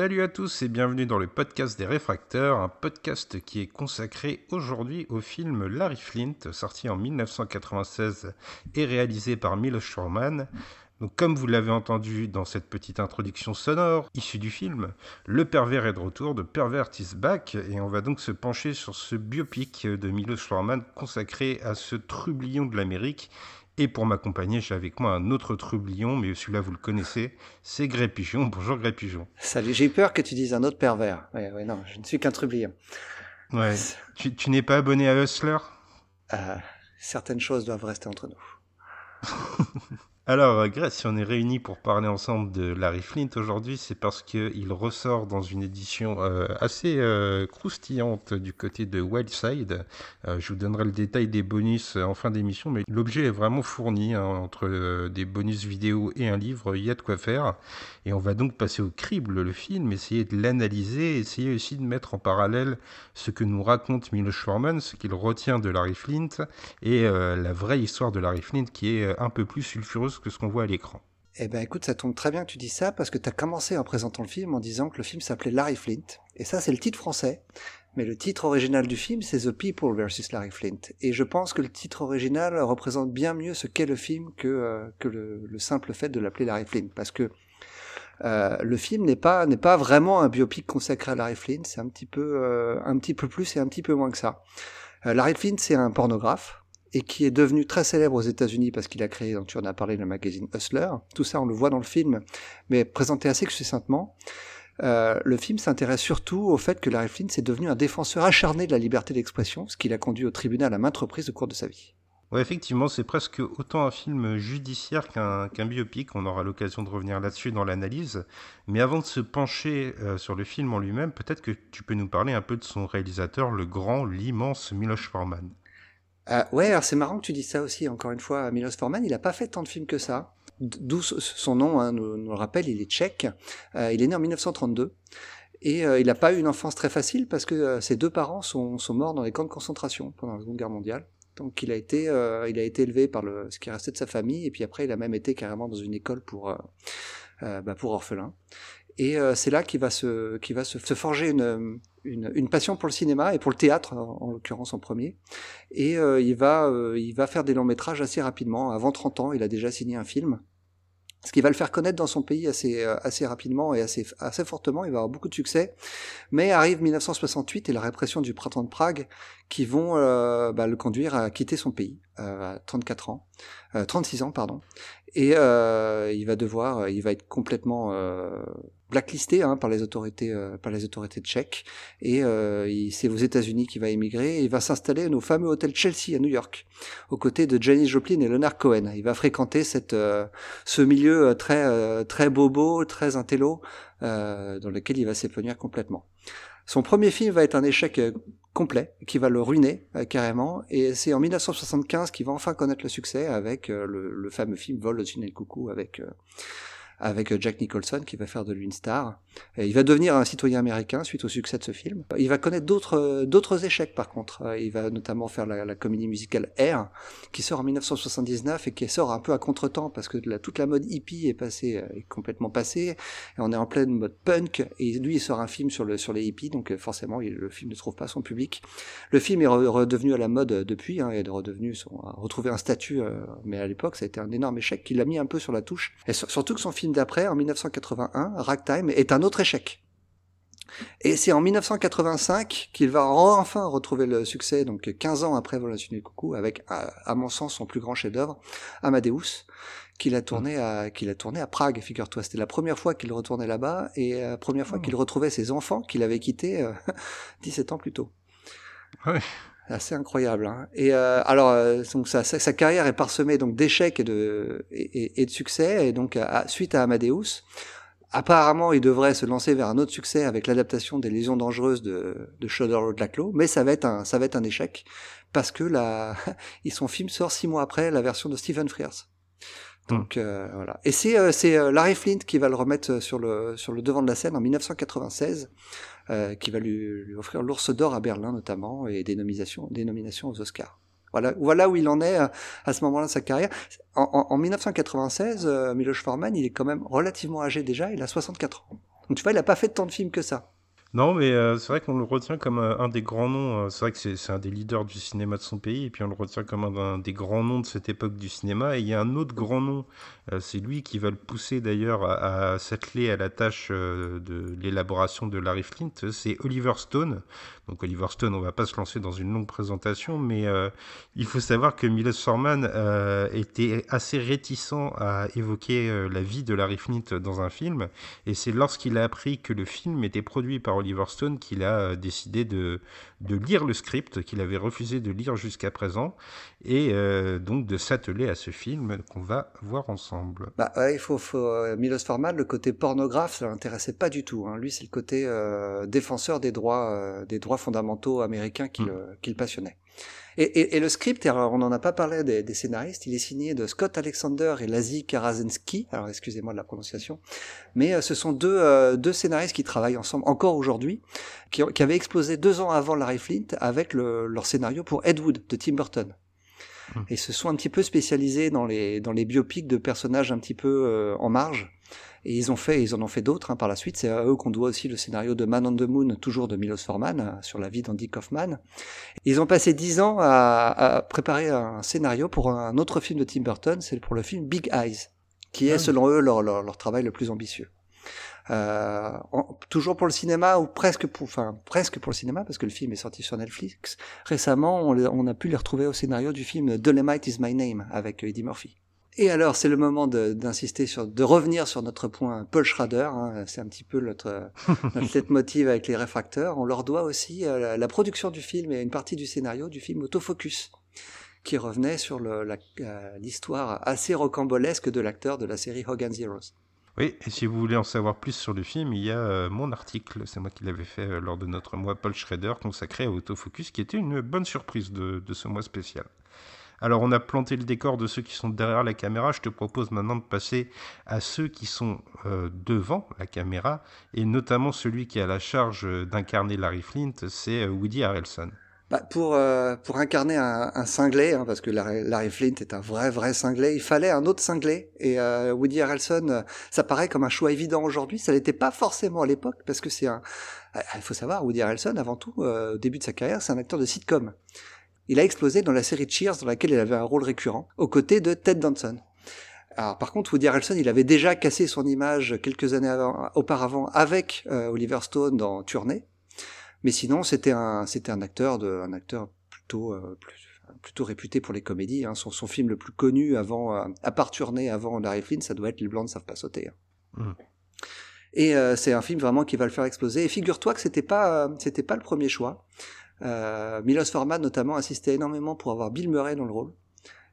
Salut à tous et bienvenue dans le podcast des réfracteurs, un podcast qui est consacré aujourd'hui au film Larry Flint, sorti en 1996 et réalisé par Milos Forman. Donc, comme vous l'avez entendu dans cette petite introduction sonore issue du film, le pervers est de retour, de Pervert is back, et on va donc se pencher sur ce biopic de Milos Forman consacré à ce trublion de l'Amérique. Et pour m'accompagner, j'ai avec moi un autre trublion, mais celui-là vous le connaissez, c'est Gré Pigeon. Bonjour Gré Pigeon. Salut, j'ai eu peur que tu dises un autre pervers. Ouais, ouais, non, je ne suis qu'un trublion. Ouais. Tu, tu n'es pas abonné à Hustler? Euh, certaines choses doivent rester entre nous. Alors, Grèce, si on est réunis pour parler ensemble de Larry Flint aujourd'hui, c'est parce qu'il ressort dans une édition euh, assez euh, croustillante du côté de Wildside. Euh, je vous donnerai le détail des bonus en fin d'émission, mais l'objet est vraiment fourni hein, entre euh, des bonus vidéo et un livre. Il y a de quoi faire. Et on va donc passer au crible le film, essayer de l'analyser, essayer aussi de mettre en parallèle ce que nous raconte Milos Forman, ce qu'il retient de Larry Flint, et euh, la vraie histoire de Larry Flint qui est euh, un peu plus sulfureuse que ce qu'on voit à l'écran. Eh ben écoute, ça tombe très bien que tu dis ça parce que tu as commencé en présentant le film en disant que le film s'appelait Larry Flint. Et ça, c'est le titre français. Mais le titre original du film, c'est The People versus Larry Flint. Et je pense que le titre original représente bien mieux ce qu'est le film que, euh, que le, le simple fait de l'appeler Larry Flint. Parce que euh, le film n'est pas n'est pas vraiment un biopic consacré à Larry Flint, c'est un petit peu euh, un petit peu plus et un petit peu moins que ça. Larry Flint, c'est un pornographe et qui est devenu très célèbre aux États-Unis parce qu'il a créé, donc tu en as parlé, le magazine Hustler. Tout ça, on le voit dans le film, mais présenté assez succinctement. Euh, le film s'intéresse surtout au fait que Larry Flint est devenu un défenseur acharné de la liberté d'expression, ce qui l'a conduit au tribunal à maintes reprises au cours de sa vie. Ouais, effectivement, c'est presque autant un film judiciaire qu'un biopic. On aura l'occasion de revenir là-dessus dans l'analyse. Mais avant de se pencher euh, sur le film en lui-même, peut-être que tu peux nous parler un peu de son réalisateur, le grand, l'immense Milos Forman. Euh, ouais, alors c'est marrant que tu dis ça aussi, encore une fois, Milos Forman, il n'a pas fait tant de films que ça. D'où son nom hein, nous, le rappelle, il est tchèque. Euh, il est né en 1932. Et euh, il n'a pas eu une enfance très facile parce que euh, ses deux parents sont, sont morts dans les camps de concentration pendant la Seconde Guerre mondiale. Donc il a été, euh, il a été élevé par le, ce qui restait de sa famille, et puis après il a même été carrément dans une école pour, euh, bah, pour orphelins. Et c'est là qu'il va se, va se, se forger une, une, une passion pour le cinéma et pour le théâtre en, en l'occurrence en premier. Et euh, il va, euh, il va faire des longs métrages assez rapidement. Avant 30 ans, il a déjà signé un film. Ce qui va le faire connaître dans son pays assez, euh, assez rapidement et assez, assez fortement. Il va avoir beaucoup de succès. Mais arrive 1968 et la répression du printemps de Prague qui vont euh, bah, le conduire à quitter son pays euh, à 34 ans, euh, 36 ans pardon. Et euh, il va devoir, il va être complètement euh, blacklisté hein, par les autorités, euh, par les autorités tchèques. Et euh, c'est aux États-Unis qu'il va émigrer. Et il va s'installer au fameux hôtel Chelsea à New York, aux côtés de Janis Joplin et Leonard Cohen. Il va fréquenter cette, euh, ce milieu euh, très, euh, très bobo, très intello, euh, dans lequel il va s'épanouir complètement. Son premier film va être un échec complet, qui va le ruiner carrément, et c'est en 1975 qu'il va enfin connaître le succès avec le, le fameux film Vol au-dessus coucou avec avec Jack Nicholson qui va faire de lui une star. Il va devenir un citoyen américain suite au succès de ce film. Il va connaître d'autres euh, échecs par contre. Euh, Il va notamment faire la, comédie musicale Air qui sort en 1979 et qui sort un peu à contretemps parce que toute la mode hippie est passée euh, est complètement passée et on est en pleine mode punk et lui il sort un film sur le sur les hippies donc forcément le film ne trouve pas son public. Le film est re- redevenu à la mode depuis hein, et est redevenu son, a retrouvé un statut mais à l'époque ça a été un énorme échec qui l'a mis un peu sur la touche surtout que son film d'après en 1981 Ragtime est un autre échec. Et c'est en 1985 qu'il va enfin retrouver le succès, donc 15 ans après Volation du Coucou, avec, à, mon sens, son plus grand chef-d'œuvre, Amadeus, qu'il a tourné à, qu'il a tourné à Prague, figure-toi. C'était la première fois qu'il retournait là-bas et la première fois Oh. qu'il retrouvait ses enfants qu'il avait quittés euh, 17 ans plus tôt. Ouais. Assez incroyable. Hein. Et euh, alors, euh, donc sa, sa, carrière est parsemée donc d'échecs et de et, et, de succès. Et donc, à, suite à Amadeus, apparemment, il devrait se lancer vers un autre succès avec l'adaptation des Lésions dangereuses de, de Shudder Laclos, mais ça va être un ça va être un échec parce que la son film sort six mois après la version de Stephen Frears. Donc euh, voilà. Et c'est euh, c'est euh, Larry Flint qui va le remettre sur le sur le devant de la scène en 1996, euh, qui va lui, offrir l'Ours d'or à Berlin notamment et des nominations aux Oscars. Voilà, où il en est à ce moment-là de sa carrière. En, en, en 1996, euh, Miloš Forman, il est quand même relativement âgé déjà, il a 64 ans. Donc tu vois, il a pas fait tant de films que ça. Non, mais euh, c'est vrai qu'on le retient comme un, des grands noms. Euh, c'est vrai que c'est un des leaders du cinéma de son pays, et puis on le retient comme un, des grands noms de cette époque du cinéma. Et il y a un autre grand nom, euh, c'est lui qui va le pousser d'ailleurs à, s'atteler à la tâche euh, de l'élaboration de Larry Flint, c'est Oliver Stone. Donc Oliver Stone, on va pas se lancer dans une longue présentation, mais euh, il faut savoir que Milos Forman était assez réticent à évoquer la vie de Larry Flint dans un film, et c'est lorsqu'il a appris que le film était produit par Oliver Stone qu'il a euh, décidé de, lire le script qu'il avait refusé de lire jusqu'à présent et euh, donc de s'atteler à ce film qu'on va voir ensemble. Bah ouais, il faut, faut euh, Milos Forman, le côté pornographe, ça l'intéressait pas du tout. Hein. Lui, c'est le côté euh, défenseur des droits, euh, des droits fondamentaux américains qui, mm. le, qui le passionnait. Et, et, et, le script, alors on n'en a pas parlé des, des, scénaristes, il est signé de Scott Alexander et Lazi Karazinski, alors excusez-moi de la prononciation, mais euh, ce sont deux, euh, deux scénaristes qui travaillent ensemble encore aujourd'hui, qui, qui, avaient explosé deux ans avant Larry Flint avec le, leur scénario pour Ed Wood de Tim Burton. Mmh. Et se sont un petit peu spécialisés dans les, dans les biopics de personnages un petit peu euh, en marge. Et ils ont fait, ils en ont fait d'autres hein, par la suite. C'est à eux qu'on doit aussi le scénario de Man on the Moon, toujours de Milos Forman, euh, sur la vie d'Andy Kaufman. Ils ont passé dix ans à, à, préparer un scénario pour un autre film de Tim Burton, c'est pour le film Big Eyes, qui est, ah selon eux, leur, leur, leur travail le plus ambitieux. Euh, en, toujours pour le cinéma ou presque pour, enfin presque pour le cinéma parce que le film est sorti sur Netflix. Récemment, on, on a pu les retrouver au scénario du film Dolemite is My Name avec Eddie Murphy. Et alors, c'est le moment d'insister sur, de revenir sur notre point Paul Schrader. Hein, c'est un petit peu notre, notre leitmotiv avec les réfracteurs. On leur doit aussi euh, la production du film et une partie du scénario du film Autofocus, qui revenait sur euh, l'histoire euh, assez rocambolesque de l'acteur de la série Hogan's Heroes. Oui, et si vous voulez en savoir plus sur le film, il y a euh, mon article, c'est moi qui l'avais fait euh, lors de notre mois Paul Schrader consacré à Autofocus, qui était une bonne surprise de, ce mois spécial. Alors on a planté le décor de ceux qui sont derrière la caméra, je te propose maintenant de passer à ceux qui sont euh, devant la caméra, et notamment celui qui a la charge d'incarner Larry Flint, c'est Woody Harrelson. Bah, pour euh, pour incarner un, un cinglé, hein, parce que Larry, Flint est un vrai vrai cinglé, il fallait un autre cinglé. Et euh, Woody Harrelson, euh, ça paraît comme un choix évident aujourd'hui. Ça l'était pas forcément à l'époque, parce que c'est un. Euh, il faut savoir, Woody Harrelson, avant tout, euh, au début de sa carrière, c'est un acteur de sitcom. Il a explosé dans la série Cheers, dans laquelle il avait un rôle récurrent, aux côtés de Ted Danson. Alors, par contre, Woody Harrelson, il avait déjà cassé son image quelques années avant, auparavant avec Oliver Stone dans Tournée mais sinon, c'était un, c'était un acteur de, un acteur plutôt, euh, plus, plutôt réputé pour les comédies. Hein. Son, son film le plus connu avant, euh, à part tourner avant Larry Flynn, ça doit être Les Blancs ne savent pas sauter. Hein. Mmh. Et euh, c'est un film vraiment qui va le faire exploser. Et figure-toi que c'était pas, c'était pas le premier choix. Milos Forman notamment insistait énormément pour avoir Bill Murray dans le rôle.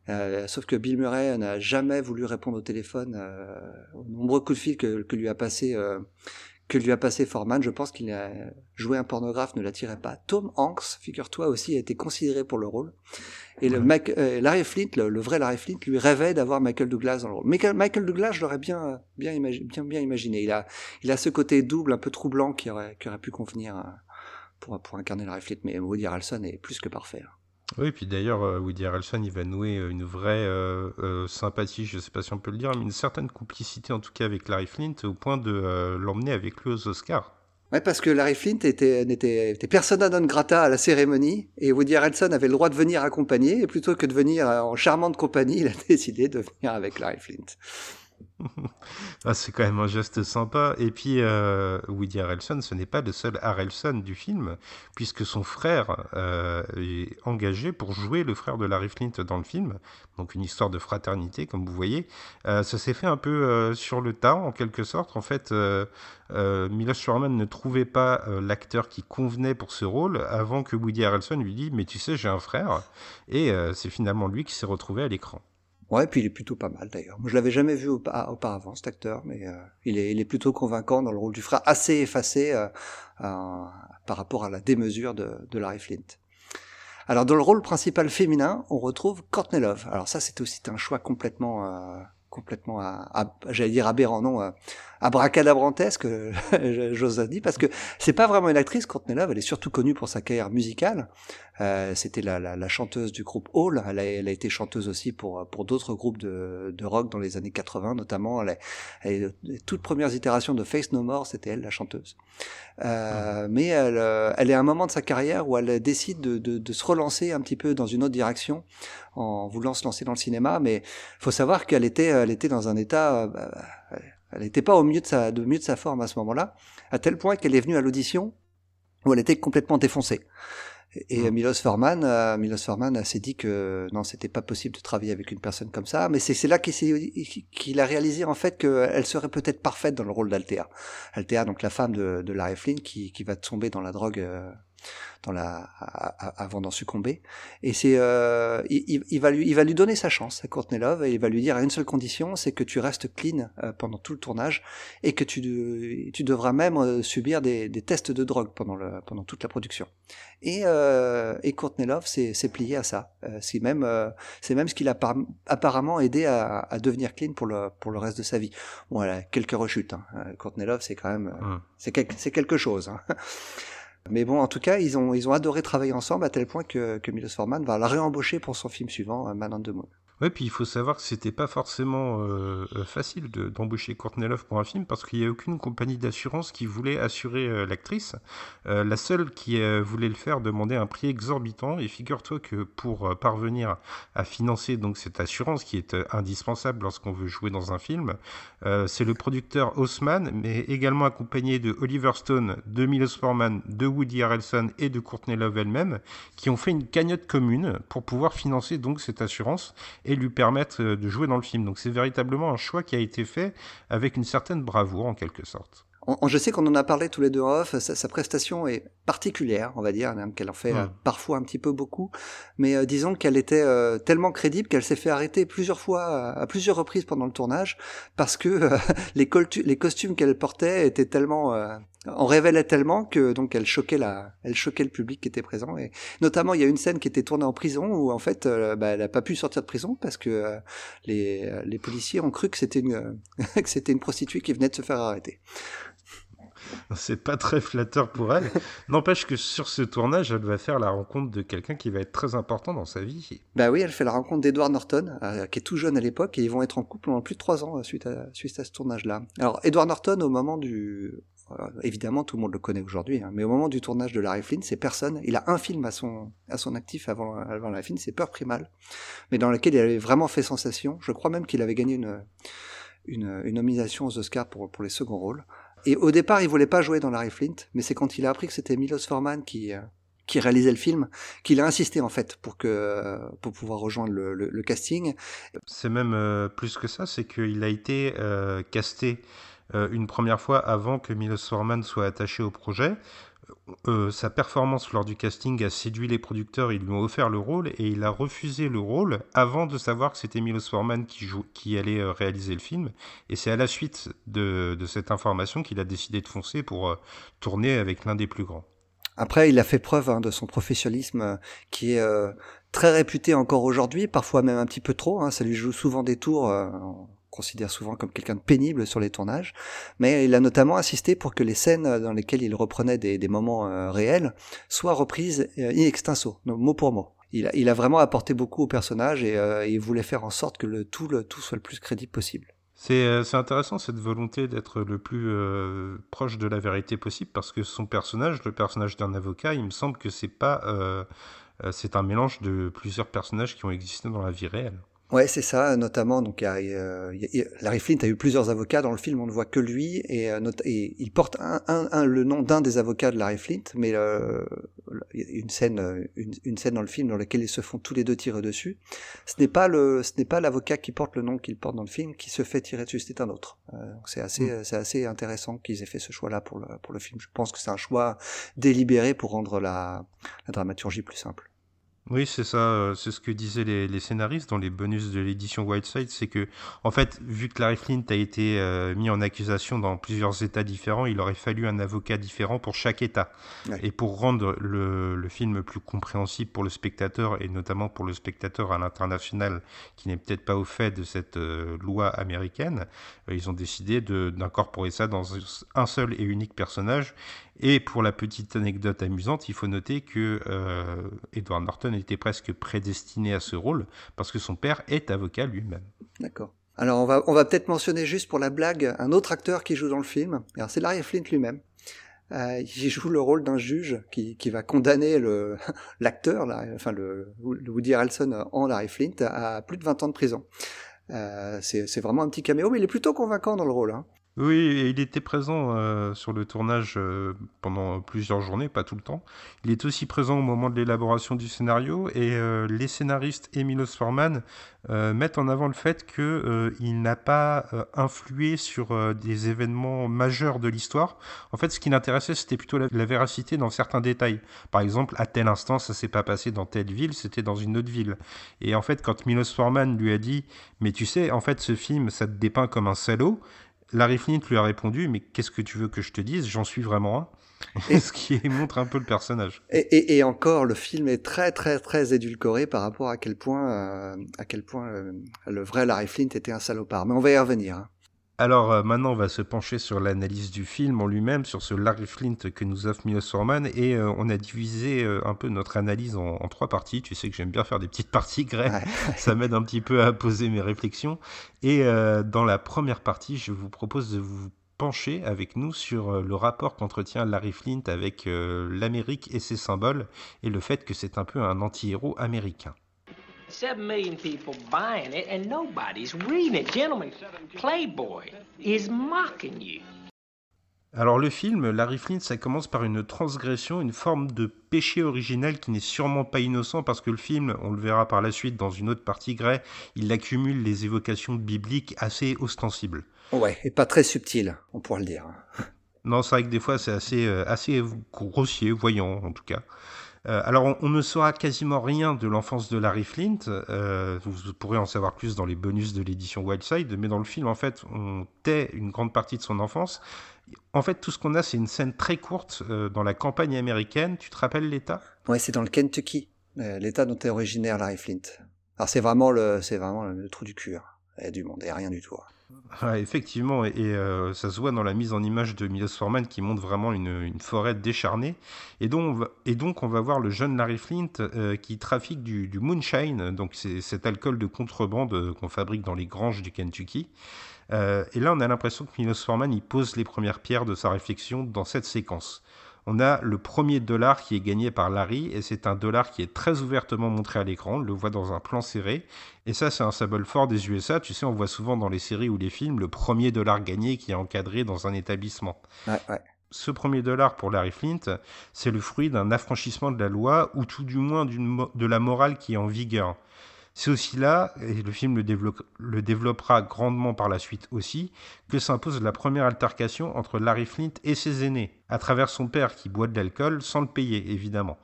Euh, sauf que Bill Murray n'a jamais voulu répondre au téléphone euh, aux nombreux coups de fil que, que lui a passé euh, que lui a passé Forman. Je pense qu'il a joué un pornographe ne l'attirait pas. Tom Hanks, figure-toi aussi, a été considéré pour le rôle. Et le Mac, euh, Larry Flint, le, le, vrai Larry Flint, lui rêvait d'avoir Michael Douglas dans le rôle. Michael, Michael Douglas, je l'aurais bien, bien, imagi bien, bien imaginé. Il a, il a ce côté double, un peu troublant, qui aurait, qui aurait pu convenir pour, pour incarner Larry Flint. Mais Woody Harrelson est plus que parfait. Hein. Oui, puis d'ailleurs, euh, Woody Harrelson, il va nouer euh, une vraie euh, sympathie, je ne sais pas si on peut le dire, mais une certaine complicité en tout cas avec Larry Flint, au point de l'emmener avec lui aux Oscars. Ouais, parce que Larry Flint était, était, était persona non grata à la cérémonie, et Woody Harrelson avait le droit de venir accompagner, et plutôt que de venir en charmante compagnie, il a décidé de venir avec Larry Flint. Ah, c'est quand même un geste sympa. Et puis, euh, Woody Harrelson, ce n'est pas le seul Harrelson du film, puisque son frère euh, est engagé pour jouer le frère de Larry Flint dans le film. Donc, une histoire de fraternité, comme vous voyez. Euh, ça s'est fait un peu sur le tas, en quelque sorte. En fait, Milos Forman ne trouvait pas l'acteur qui convenait pour ce rôle avant que Woody Harrelson lui dise Mais tu sais, j'ai un frère. Et c'est finalement lui qui s'est retrouvé à l'écran. Ouais, puis il est plutôt pas mal d'ailleurs. Moi, je l'avais jamais vu aupa- auparavant cet acteur, mais euh, il, est, plutôt convaincant dans le rôle du frère, assez effacé euh, euh, par rapport à la démesure de, Larry Flint. Alors dans le rôle principal féminin, on retrouve Courtney Love. Alors ça, c'est aussi un choix complètement, complètement, j'allais dire aberrant, non, abracadabrantesque, euh, j'ose dire, parce que c'est pas vraiment une actrice. Courtney Love, elle est surtout connue pour sa carrière musicale. Euh, C'était la, la, la chanteuse du groupe Hall. Elle a, elle a été chanteuse aussi pour pour d'autres groupes de, de rock dans les années 80, notamment. Elle elle- les toutes premières itérations de Face No More, c'était elle la chanteuse. Euh, Mais elle, euh, elle est à un moment de sa carrière où elle décide de, de, de se relancer un petit peu dans une autre direction en voulant se lancer dans le cinéma. Mais faut savoir qu'elle était, elle était dans un état, euh, bah, elle n'était pas au mieux de sa, de mieux de sa forme à ce moment-là, à tel point qu'elle est venue à l'audition où elle était complètement défoncée. Et Mm. Milos Forman, euh, Milos Forman s'est dit que non, c'était pas possible de travailler avec une personne comme ça. Mais c'est là qu'il a réalisé en fait qu'elle serait peut-être parfaite dans le rôle d'Althea. Althea, donc la femme de, de Larry Flynn, qui, qui va tomber dans la drogue euh, dans la, a- a- avant d'en succomber. Et c'est, euh, il, va lui, il va lui donner sa chance à Courtney Love et il va lui dire à une seule condition, c'est que tu restes clean euh, pendant tout le tournage et que tu, de- tu devras même euh, subir des, des tests de drogue pendant le, pendant toute la production. Et, euh, et Courtney Love s'est plié à ça. Euh, c'est même, c'est même ce qui l'a par- apparemment aidé à, à devenir clean pour le, pour le reste de sa vie. Bon, elle a quelques rechutes. Hein. Courtney Love, c'est quand même, c'est quel- c'est quelque chose. Hein. Mais bon, en tout cas, ils ont, ils ont adoré travailler ensemble à tel point que, que Milos Forman va la réembaucher pour son film suivant, euh, Man on the Moon. Ouais, puis il faut savoir que c'était pas forcément euh, euh, facile de- d'embaucher Courtney Love pour un film parce qu'il n'y a aucune compagnie d'assurance qui voulait assurer euh, l'actrice. La seule qui voulait le faire demandait un prix exorbitant et figure-toi que pour parvenir à financer donc cette assurance qui est indispensable lorsqu'on veut jouer dans un film, c'est le producteur Haussmann, mais également accompagné de Oliver Stone, de Milos Forman, de Woody Harrelson et de Courtney Love elle-même, qui ont fait une cagnotte commune pour pouvoir financer donc cette assurance et lui permettre euh, de jouer dans le film. Donc c'est véritablement un choix qui a été fait avec une certaine bravoure en quelque sorte. On- on- je sais qu'on en a parlé tous les deux off, sa, sa prestation est particulière, on va dire, qu'elle en fait euh, parfois un petit peu beaucoup, mais euh, disons qu'elle était euh, tellement crédible qu'elle s'est fait arrêter plusieurs fois, à, plusieurs reprises pendant le tournage, parce que les, costumes qu'elle portait étaient tellement, en révélaient tellement que donc elle choquait la, elle choquait le public qui était présent. Et notamment, il y a une scène qui était tournée en prison où en fait, euh, bah, elle a pas pu sortir de prison parce que euh, les, euh, les policiers ont cru que c'était une, que c'était une prostituée qui venait de se faire arrêter. C'est pas très flatteur pour elle. N'empêche que sur ce tournage, elle va faire la rencontre de quelqu'un qui va être très important dans sa vie. Bah oui, elle fait la rencontre d'Edward Norton, euh, qui est tout jeune à l'époque, et ils vont être en couple pendant plus de trois ans suite à, suite à ce tournage-là. Alors, Edward Norton, au moment du... évidemment, tout le monde le connaît aujourd'hui, hein, mais au moment du tournage de Larry Flynn, c'est personne. Il a un film à son, à son actif avant, avant Larry Flynn, c'est Peur Primal, mais dans lequel il avait vraiment fait sensation. Je crois même qu'il avait gagné une, une, une nomination aux Oscars pour, pour les seconds rôles. Et au départ, il voulait pas jouer dans Larry Flint, mais c'est quand il a appris que c'était Milos Forman qui... euh, qui réalisait le film, qu'il a insisté en fait pour que pour pouvoir rejoindre le, le, casting. C'est même euh, plus que ça, c'est qu'il a été euh, casté une première fois avant que Milos Forman soit attaché au projet. Euh, sa performance lors du casting a séduit les producteurs, ils lui ont offert le rôle et il a refusé le rôle avant de savoir que c'était Milos Forman qui, allait euh, réaliser le film. Et c'est à la suite de, cette information qu'il a décidé de foncer pour euh, tourner avec l'un des plus grands. Après, il a fait preuve hein, de son professionnalisme euh, qui est euh, très réputé encore aujourd'hui, parfois même un petit peu trop. Hein, ça lui joue souvent des tours. Euh, on considère souvent comme quelqu'un de pénible sur les tournages, mais il a notamment insisté pour que les scènes dans lesquelles il reprenait des, moments euh, réels soient reprises euh, in extenso, mot pour mot. Il a, vraiment apporté beaucoup au personnage et euh, il voulait faire en sorte que le tout, soit le plus crédible possible. C'est euh, intéressant cette volonté d'être le plus euh, proche de la vérité possible parce que son personnage, le personnage d'un avocat, il me semble que c'est pas, euh, c'est un mélange de plusieurs personnages qui ont existé dans la vie réelle. Ouais, c'est ça, notamment. Donc, y a, euh, il y a- Larry Flint a eu plusieurs avocats dans le film. On ne voit que lui, et, euh, et il porte un, un- un- le nom d'un des avocats de Larry Flint. Mais euh, il y a une scène, euh, une, une scène dans le film dans laquelle ils se font tous les deux tirer dessus. Ce n'est pas le, ce n'est pas l'avocat qui porte le nom qu'il porte dans le film qui se fait tirer dessus. C'est un autre. Euh, donc c'est assez, c'est assez intéressant qu'ils aient fait ce choix-là pour le pour le film. Je pense que c'est un choix délibéré pour rendre la, la dramaturgie plus simple. Oui, c'est ça, euh, c'est ce que disaient les, les scénaristes dans les bonus de l'édition Whiteside, c'est que, en fait, vu que Larry Flint a été euh, mis en accusation dans plusieurs États différents, il aurait fallu un avocat différent pour chaque État. Ouais. Et pour rendre le, le film plus compréhensible pour le spectateur, et notamment pour le spectateur à l'international qui n'est peut-être pas au fait de cette euh, loi américaine, ils ont décidé d'incorporer ça dans un seul et unique personnage. Et pour la petite anecdote amusante, il faut noter que euh, Edward Norton était presque prédestiné à ce rôle parce que son père est avocat lui-même. D'accord. Alors on va, on va peut-être mentionner juste pour la blague un autre acteur qui joue dans le film. Alors c'est Larry Flint lui-même. Euh, il joue le rôle d'un juge qui, qui va condamner l'acteur, enfin le, le Woody Harrelson en Larry Flint à plus de 20 ans de prison. Euh, c'est c'est vraiment un petit caméo, mais il est plutôt convaincant dans le rôle. Hein. Oui, il était présent euh, sur le tournage euh, pendant plusieurs journées, pas tout le temps. Il est aussi présent au moment de l'élaboration du scénario et euh, les scénaristes et Milos Forman mettent en avant le fait que euh, il n'a pas influé sur des événements majeurs de l'histoire. En fait, ce qui l'intéressait, c'était plutôt la, la véracité dans certains détails. Par exemple, à tel instant, ça s'est pas passé dans telle ville, c'était dans une autre ville. Et en fait, quand Milos Forman lui a dit, mais tu sais, en fait, ce film, ça te dépeint comme un salaud. Larry Flint lui a répondu Mais qu'est-ce que tu veux que je te dise? J'en suis vraiment un. Et- Ce qui montre un peu le personnage. Et, et, et encore, le film est très très très édulcoré par rapport à quel point euh, à quel point euh, le vrai Larry Flint était un salopard. Mais on va y revenir. hein. Alors euh, maintenant, on va se pencher sur l'analyse du film en lui-même, sur ce Larry Flint que nous offre Milos Forman, et euh, on a divisé euh, un peu notre analyse en, en trois parties. Tu sais que j'aime bien faire des petites parties, Greg. Ça m'aide un petit peu à poser mes réflexions. Et dans la première partie, je vous propose de vous pencher avec nous sur le rapport qu'entretient Larry Flint avec l'Amérique et ses symboles, et le fait que c'est un peu un anti-héros américain. Seven million people buying it and nobody's reading it. Gentlemen, Playboy is mocking you. Alors le film, Larry Flint, ça commence par une transgression, une forme de péché originel qui n'est sûrement pas innocent parce que le film, on le verra par la suite dans une autre partie Grey, il accumule les évocations bibliques assez ostensibles. Ouais, et pas très subtil, on pourra le dire. Non, c'est vrai que des fois c'est assez, euh, assez grossier, voyant en tout cas. Euh, alors on, ne saura quasiment rien de l'enfance de Larry Flint, euh, vous, pourrez en savoir plus dans les bonus de l'édition Wildside, mais dans le film en fait on tait une grande partie de son enfance. En fait tout ce qu'on a c'est une scène très courte euh, dans la campagne américaine, tu te rappelles l'État? Ouais, c'est dans le Kentucky, l'État dont est originaire Larry Flint. Alors c'est vraiment le, c'est vraiment le, trou du cul. hein. A du monde, et rien du tout. hein. Ouais, effectivement, et, euh, ça se voit dans la mise en image de Milos Forman qui montre vraiment une, forêt décharnée. Et donc, on va, voir le jeune Larry Flint euh, qui trafique du, moonshine, donc c'est cet alcool de contrebande euh, qu'on fabrique dans les granges du Kentucky. Et là, on a l'impression que Milos Forman il pose les premières pierres de sa réflexion dans cette séquence. On a le premier dollar qui est gagné par Larry, et c'est un dollar qui est très ouvertement montré à l'écran, on le voit dans un plan serré, et ça c'est un symbole fort des USA, tu sais, on voit souvent dans les séries ou les films le premier dollar gagné qui est encadré dans un établissement. Ouais, ouais. Ce premier dollar pour Larry Flint, c'est le fruit d'un affranchissement de la loi, ou tout du moins de la morale qui est en vigueur. C'est aussi là, et le film le, développe- le développera grandement par la suite aussi, que s'impose la première altercation entre Larry Flint et ses aînés, à travers son père qui boit de l'alcool sans le payer, évidemment.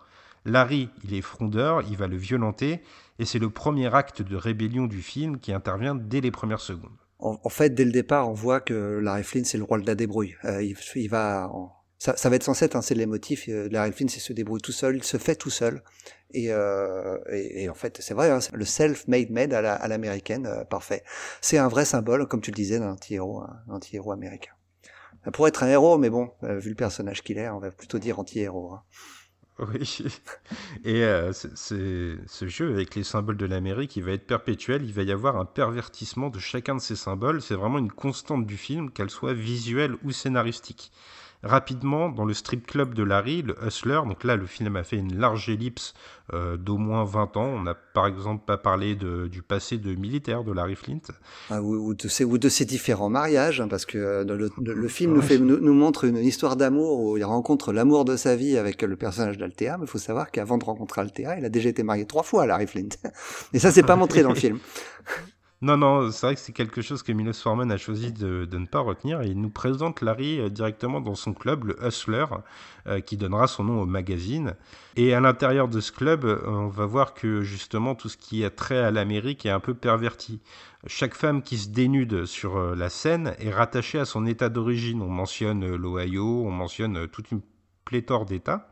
Larry, il est frondeur, il va le violenter, et c'est le premier acte de rébellion du film qui intervient dès les premières secondes. En, fait, dès le départ, on voit que Larry Flint, c'est le roi de la débrouille. Euh, il, va, ça, ça va être censé être c'est les motifs. Larry c'est se débrouille tout seul, il se fait tout seul. Et, euh, en fait, c'est vrai, hein, le self-made man à la- à l'américaine, euh, parfait. C'est un vrai symbole, comme tu le disais, d'un anti-héros, un anti-héros américain. Euh, Pour être un héros, mais bon, euh, vu le personnage qu'il est, on va plutôt dire anti-héros. hein. Oui. Et ce jeu avec les symboles de l'Amérique, il va être perpétuel. Il va y avoir un pervertissement de chacun de ces symboles. C'est vraiment une constante du film, qu'elle soit visuelle ou scénaristique. Rapidement, dans le strip club de Larry, le Hustler, donc là le film a fait une large ellipse euh, d'au moins 20 ans. On n'a par exemple pas parlé de, du passé de militaire de Larry Flint. Ah, ou, ou, de ses, ou de ses différents mariages, hein, parce que euh, le, le, le film nous, fait, nous, nous, montre une histoire d'amour où il rencontre l'amour de sa vie avec le personnage d'Altea, mais il faut savoir qu'avant de rencontrer Altea, il a déjà été marié trois fois à Larry Flint. Et ça, c'est pas montré dans le film. Non, non, c'est vrai que c'est quelque chose que Milos Forman a choisi de, ne pas retenir. il nous présente Larry euh, directement dans son club, le Hustler, euh, qui donnera son nom au magazine. Et à l'intérieur de ce club, euh, on va voir que justement tout ce qui a trait à l'Amérique est un peu perverti. Chaque femme qui se dénude sur la scène est rattachée à son état d'origine. On mentionne l'Ohio, on mentionne toute une pléthore d'États.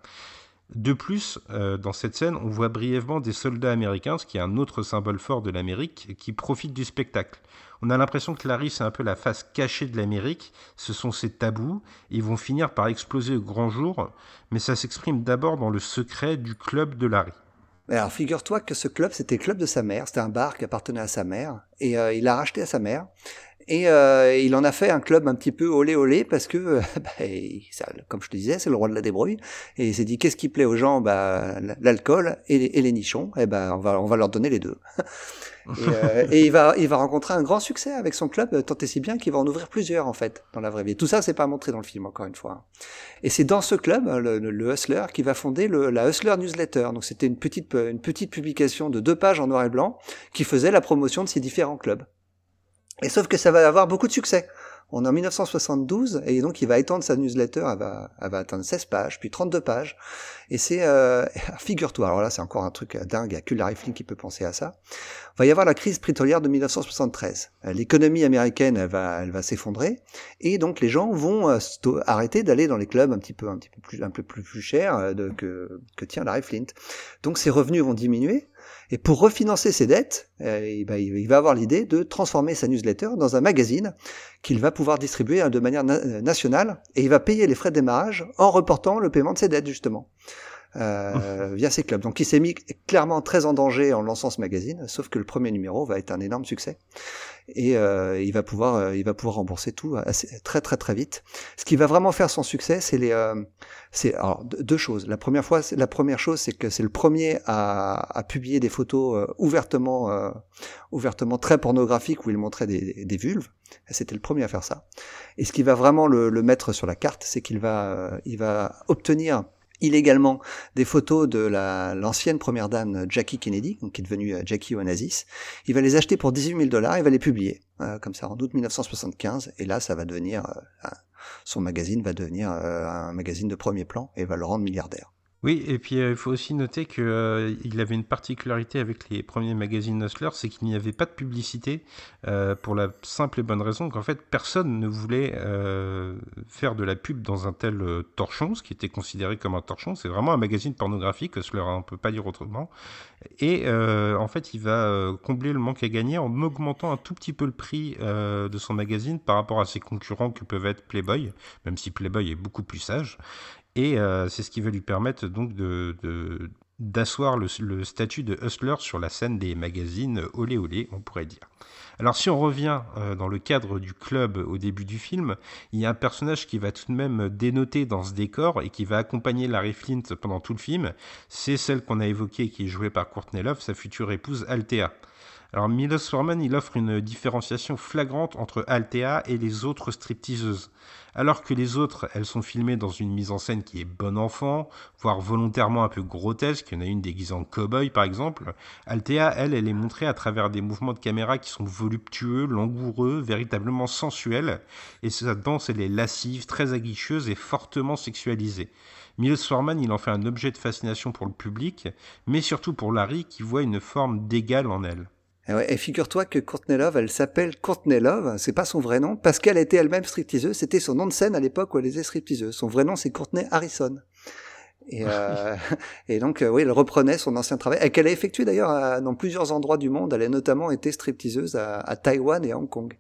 De plus, euh, dans cette scène, on voit brièvement des soldats américains, ce qui est un autre symbole fort de l'Amérique, qui profitent du spectacle. On a l'impression que Larry, c'est un peu la face cachée de l'Amérique, ce sont ses tabous, ils vont finir par exploser au grand jour, mais ça s'exprime d'abord dans le secret du club de Larry. Alors figure-toi que ce club, c'était le club de sa mère, c'était un bar qui appartenait à sa mère, et euh, il l'a racheté à sa mère, et euh, il en a fait un club un petit peu olé olé parce que, euh, bah, ça, comme je te disais, c'est le roi de la débrouille. Et il s'est dit qu'est-ce qui plaît aux gens? Bah, L'alcool et les, et les nichons. Et ben on va on va leur donner les deux. et, euh, et, il va il va rencontrer un grand succès avec son club, tant et si bien qu'il va en ouvrir plusieurs en fait dans la vraie vie. Tout ça c'est pas montré dans le film encore une fois. Et c'est dans ce club, le, le Hustler, qui va fonder le, la Hustler Newsletter. Donc c'était une petite une petite publication de deux pages en noir et blanc qui faisait la promotion de ces différents clubs. Et sauf que ça va avoir beaucoup de succès. On est en 1972 et donc il va étendre sa newsletter, elle va, elle va atteindre 16 pages, puis 32 pages. Et c'est, euh, figure-toi, alors là c'est encore un truc dingue, il n'y a que Larry Flynn qui peut penser à ça. Il va y avoir la crise pétrolière de 1973. L'économie américaine, elle va, elle va s'effondrer et donc les gens vont euh, arrêter d'aller dans les clubs un petit peu, un petit peu plus, un peu plus, plus cher euh, que, que tient Larry Flint. Donc ses revenus vont diminuer et pour refinancer ses dettes, euh, ben, il va avoir l'idée de transformer sa newsletter dans un magazine qu'il va pouvoir distribuer de manière na nationale et il va payer les frais de démarrage en reportant le paiement de ses dettes justement. Euh, via ses clubs. Donc il s'est mis clairement très en danger en lançant ce magazine, sauf que le premier numéro va être un énorme succès et euh, il va pouvoir euh, il va pouvoir rembourser tout assez, très très très vite. Ce qui va vraiment faire son succès, c'est les euh, c'est alors deux choses. La première fois, la première chose, c'est que c'est le premier à, à, publier des photos euh, ouvertement euh, ouvertement très pornographiques où il montrait des, des vulves. C'était le premier à faire ça. Et ce qui va vraiment le, le mettre sur la carte, c'est qu'il va il va obtenir illégalement des photos de l'ancienne première dame Jackie Kennedy, qui est devenue euh, Jackie Onassis. Il va les acheter pour 18 000 dollars, il va les publier, euh, comme ça, en août 1975, et là, ça va devenir, euh, son magazine va devenir euh, un magazine de premier plan et va le rendre milliardaire. Oui, et puis il faut aussi noter qu'il euh, avait une particularité avec les premiers magazines Hustler, c'est qu'il n'y avait pas de publicité euh, pour la simple et bonne raison qu'en fait personne ne voulait euh, faire de la pub dans un tel torchon, ce qui était considéré comme un torchon. C'est vraiment un magazine pornographique, Hustler, on ne peut pas dire autrement. Et en fait, il va combler le manque à gagner en augmentant un tout petit peu le prix de son magazine par rapport à ses concurrents que peuvent être Playboy, même si Playboy est beaucoup plus sage. Et euh, c'est ce qui va lui permettre donc d'asseoir le, le, statut de hustler sur la scène des magazines olé olé, on pourrait dire. Alors si on revient euh, dans le cadre du club au début du film, il y a un personnage qui va tout de même dénoter dans ce décor et qui va accompagner Larry Flint pendant tout le film, c'est celle qu'on a évoquée qui est jouée par Courtney Love, sa future épouse Althea. Alors Milos Forman, il offre une différenciation flagrante entre Althea et les autres stripteaseuses. Alors que les autres, elles sont filmées dans une mise en scène qui est bon enfant, voire volontairement un peu grotesque, il y en a une déguisée en cow-boy par exemple, Althea, elle, elle est montrée à travers des mouvements de caméra qui sont voluptueux, langoureux, véritablement sensuels, et sa danse, elle est lascive, très aguicheuse et fortement sexualisée. Milos Forman, il en fait un objet de fascination pour le public, mais surtout pour Larry qui voit une forme d'égal en elle. Et, ouais, et figure-toi que Courtney Love, elle s'appelle Courtney Love, c'est pas son vrai nom, parce qu'elle était elle-même stripteaseuse, c'était son nom de scène à l'époque où elle était stripteaseuse. Son vrai nom, c'est Courtney Harrison. Et, euh, et donc, euh, oui, elle reprenait son ancien travail, et qu'elle a effectué d'ailleurs dans plusieurs endroits du monde. Elle a notamment été stripteaseuse à, à Taïwan et à Hong Kong.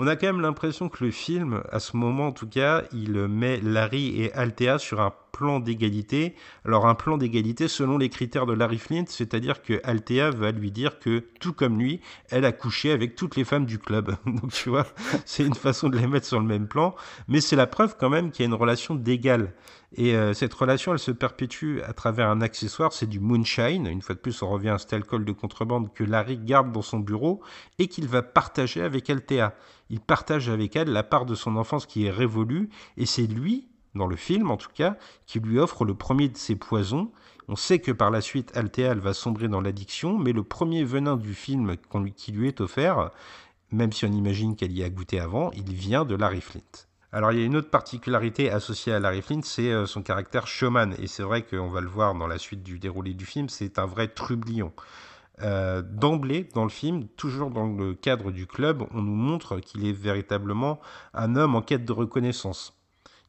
On a quand même l'impression que le film, à ce moment en tout cas, il met Larry et Althea sur un plan d'égalité. Alors un plan d'égalité selon les critères de Larry Flint, c'est-à-dire que Althea va lui dire que tout comme lui, elle a couché avec toutes les femmes du club. Donc tu vois, c'est une façon de les mettre sur le même plan, mais c'est la preuve quand même qu'il y a une relation d'égal. Et euh, cette relation, elle se perpétue à travers un accessoire, c'est du moonshine. Une fois de plus, on revient à cet alcool de contrebande que Larry garde dans son bureau et qu'il va partager avec Althea. Il partage avec elle la part de son enfance qui est révolue et c'est lui, dans le film en tout cas, qui lui offre le premier de ses poisons. On sait que par la suite, Althea va sombrer dans l'addiction, mais le premier venin du film qui lui est offert, même si on imagine qu'elle y a goûté avant, il vient de Larry Flint. Alors il y a une autre particularité associée à Larry Flint, c'est euh, son caractère showman. Et c'est vrai qu'on va le voir dans la suite du déroulé du film, c'est un vrai trublion. Euh, D'emblée, dans le film, toujours dans le cadre du club, on nous montre qu'il est véritablement un homme en quête de reconnaissance.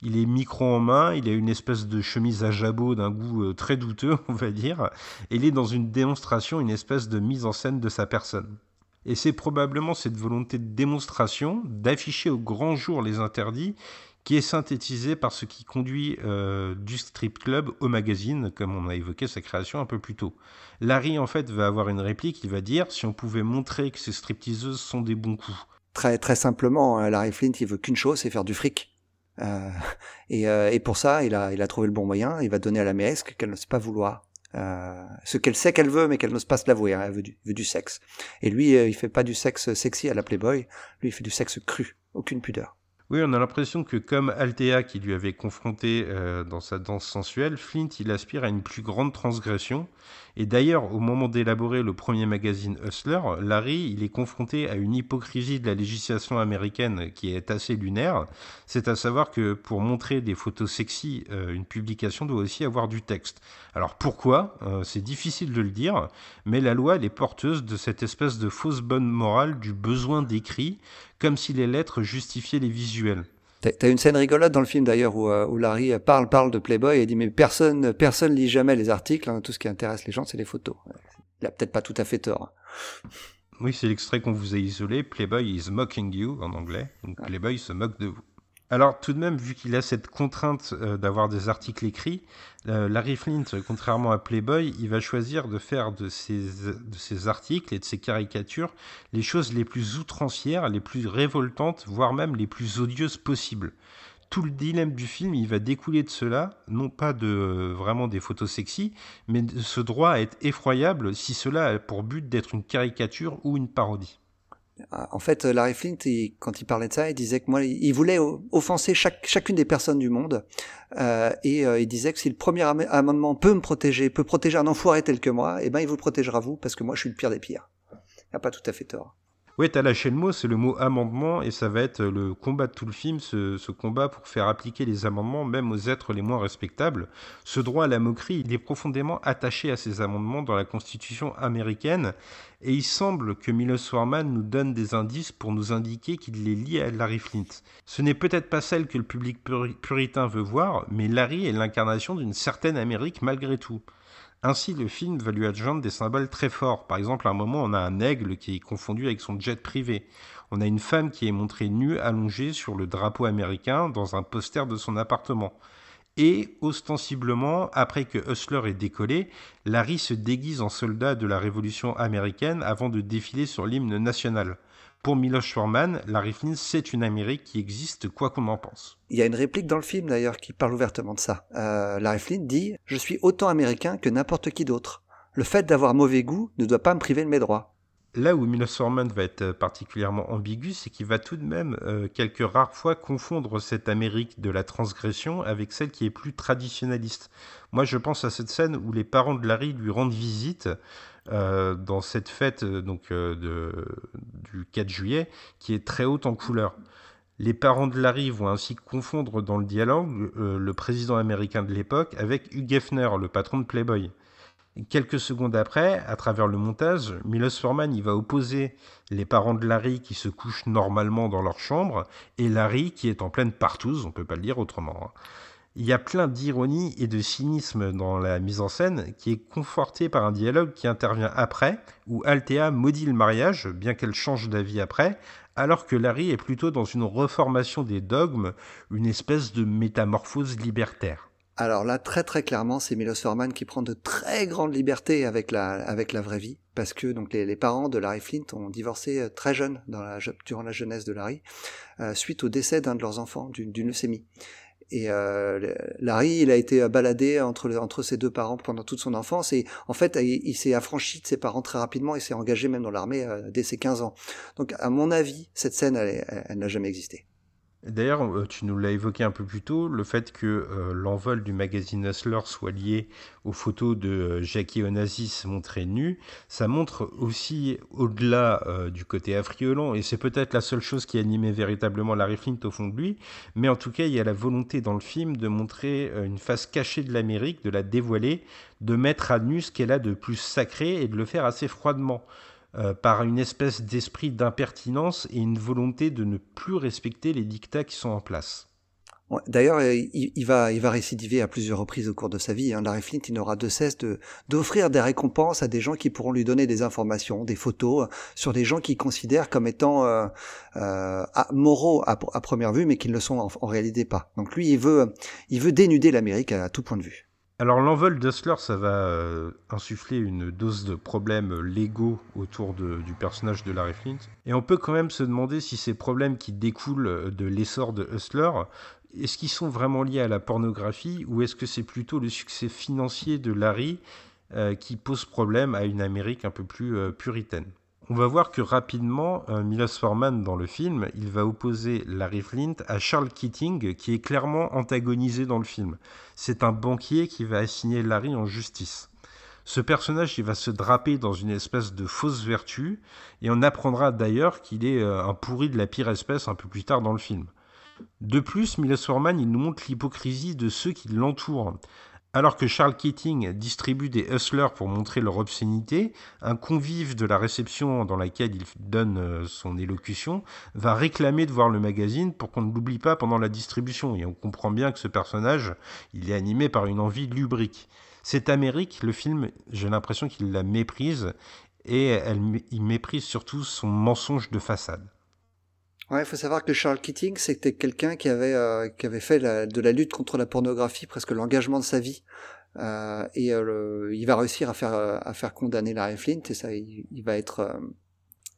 Il est micro en main, il a une espèce de chemise à jabot d'un goût euh, très douteux, on va dire, et il est dans une démonstration, une espèce de mise en scène de sa personne. Et c'est probablement cette volonté de démonstration, d'afficher au grand jour les interdits, qui est synthétisée par ce qui conduit euh, du strip club au magazine, comme on a évoqué sa création un peu plus tôt. Larry, en fait, va avoir une réplique, il va dire si on pouvait montrer que ces stripteaseuses sont des bons coups. Très, très simplement, hein, Larry Flint, il veut qu'une chose, c'est faire du fric. Euh, et, euh, et, pour ça, il a, il a trouvé le bon moyen, il va donner à la maîtresse qu'elle ne sait pas vouloir. Euh, ce qu'elle sait qu'elle veut, mais qu'elle n'ose pas se l'avouer. Hein, elle veut du, sexe. Et lui, euh, il fait pas du sexe sexy à la Playboy. Lui, il fait du sexe cru, aucune pudeur. Oui, on a l'impression que comme Althea qui lui avait confronté euh, dans sa danse sensuelle, Flint il aspire à une plus grande transgression. Et d'ailleurs, au moment d'élaborer le premier magazine Hustler, Larry il est confronté à une hypocrisie de la législation américaine qui est assez lunaire. C'est à savoir que pour montrer des photos sexy, euh, une publication doit aussi avoir du texte. Alors pourquoi? Euh, C'est difficile de le dire, mais la loi est porteuse de cette espèce de fausse bonne morale du besoin d'écrit comme si les lettres justifiaient les visuels. T'as une scène rigolote dans le film d'ailleurs où, euh, où, Larry parle parle de Playboy et dit mais personne personne lit jamais les articles. Hein, tout ce qui intéresse les gens c'est les photos. Il a peut-être pas tout à fait tort. Oui, c'est l'extrait qu'on vous a isolé. Playboy is mocking you en anglais. Donc Playboy se moque de vous. Alors tout de même, vu qu'il a cette contrainte euh, d'avoir des articles écrits, euh, Larry Flint, contrairement à Playboy, il va choisir de faire de ses, articles et de ses caricatures les choses les plus outrancières, les plus révoltantes, voire même les plus odieuses possibles. Tout le dilemme du film, il va découler de cela, non pas de euh, vraiment des photos sexy, mais de ce droit à être effroyable si cela a pour but d'être une caricature ou une parodie. En fait, Larry Flint, quand il parlait de ça, il disait que moi, il voulait offenser chacune des personnes du monde, euh, et euh, il disait que si le premier amendement peut me protéger, peut protéger un enfoiré tel que moi, eh ben il vous protégera vous, parce que moi je suis le pire des pires. Il n'a pas tout à fait tort. Oui, t'as lâché le mot, c'est le mot amendement, et ça va être le combat de tout le film, ce, combat pour faire appliquer les amendements même aux êtres les moins respectables. Ce droit à la moquerie, il est profondément attaché à ces amendements dans la Constitution américaine, et il semble que Milos Forman nous donne des indices pour nous indiquer qu'il est lié à Larry Flint. Ce n'est peut-être pas celle que le public puritain veut voir, mais Larry est l'incarnation d'une certaine Amérique malgré tout. Ainsi, le film va lui adjoindre des symboles très forts. Par exemple, à un moment, on a un aigle qui est confondu avec son jet privé. On a une femme qui est montrée nue, allongée sur le drapeau américain dans un poster de son appartement. Et, ostensiblement, après que Hustler est décollé, Larry se déguise en soldat de la Révolution américaine avant de défiler sur l'hymne national. Pour Milos Forman, Larry Flint, c'est une Amérique qui existe quoi qu'on en pense. Il y a une réplique dans le film d'ailleurs qui parle ouvertement de ça. Euh, Larry Flint dit Je suis autant américain que n'importe qui d'autre. Le fait d'avoir mauvais goût ne doit pas me priver de mes droits. Là où Milos Forman va être particulièrement ambigu, c'est qu'il va tout de même, euh, quelques rares fois, confondre cette Amérique de la transgression avec celle qui est plus traditionnaliste. Moi, je pense à cette scène où les parents de Larry lui rendent visite euh, dans cette fête euh, donc, euh, du 4 juillet qui est très haute en couleur. Les parents de Larry vont ainsi confondre dans le dialogue le président américain de l'époque avec Hugh Hefner, le patron de Playboy. Quelques secondes après, à travers le montage, Milos Forman il va opposer les parents de Larry qui se couchent normalement dans leur chambre et Larry qui est en pleine partouze, on peut pas le dire autrement. Hein il y a plein d'ironie et de cynisme dans la mise en scène qui est conforté par un dialogue qui intervient après, où Althea maudit le mariage, bien qu'elle change d'avis après, alors que Larry est plutôt dans une reformation des dogmes, une espèce de métamorphose libertaire. Alors là, très très clairement, c'est Milos Forman qui prend de très grandes libertés avec la, avec la vraie vie, parce que donc les, les parents de Larry Flint ont divorcé euh, très jeunes dans la, durant la jeunesse de Larry, euh, suite au décès d'un de leurs enfants d'une leucémie. Et euh, Larry, il a été baladé entre, entre ses deux parents pendant toute son enfance, et en fait, il, s'est affranchi de ses parents très rapidement, et s'est engagé même dans l'armée euh, dès ses 15 ans. Donc, à mon avis, cette scène, elle, elle n'a jamais existé. D'ailleurs, euh, tu nous l'as évoqué un peu plus tôt, le fait que euh, l'envol du magazine Hustler soit lié aux photos de euh, Jackie Onassis montrée nue, ça montre aussi au-delà du côté affriolant, et c'est peut-être la seule chose qui animait véritablement Larry Flint au fond de lui, mais en tout cas, il y a la volonté dans le film de montrer une face cachée de l'Amérique, de la dévoiler, de mettre à nu ce qu'elle a de plus sacré et de le faire assez froidement. Euh, par une espèce d'esprit d'impertinence et une volonté de ne plus respecter les dictats qui sont en place. D'ailleurs, il, va, il va récidiver à plusieurs reprises au cours de sa vie. Hein. Larry Flint, il n'aura de cesse de, d'offrir des récompenses à des gens qui pourront lui donner des informations, des photos euh, sur des gens qu'il considère comme étant euh, euh, moraux à, première vue, mais qui ne le sont en, réalité pas. Donc lui, il veut, il veut dénuder l'Amérique à tout point de vue. Alors l'envol d'Hustler, ça va euh, insuffler une dose de problèmes légaux autour du personnage de Larry Flint. Et on peut quand même se demander si ces problèmes qui découlent de l'essor de Hustler, est-ce qu'ils sont vraiment liés à la pornographie ou est-ce que c'est plutôt le succès financier de Larry euh, qui pose problème à une Amérique un peu plus euh, puritaine? On va voir que rapidement, euh, Milos Forman, dans le film, il va opposer Larry Flint à Charles Keating, qui est clairement antagonisé dans le film. C'est un banquier qui va assigner Larry en justice. Ce personnage, il va se draper dans une espèce de fausse vertu, et on apprendra d'ailleurs qu'il est euh, un pourri de la pire espèce un peu plus tard dans le film. De plus, Milos Forman, il nous montre l'hypocrisie de ceux qui l'entourent. Alors que Charles Keating distribue des hustlers pour montrer leur obscénité, un convive de la réception dans laquelle il donne euh, son élocution va réclamer de voir le magazine pour qu'on ne l'oublie pas pendant la distribution. Et on comprend bien que ce personnage, il est animé par une envie lubrique. Cette Amérique, le film, j'ai l'impression qu'il la méprise et elle, il méprise surtout son mensonge de façade. Ouais, il faut savoir que Charles Keating, c'était quelqu'un qui avait euh, qui avait fait la, de la lutte contre la pornographie presque l'engagement de sa vie. Euh, et euh, le, il va réussir à faire à faire condamner Larry Flint et ça, il, il va être euh,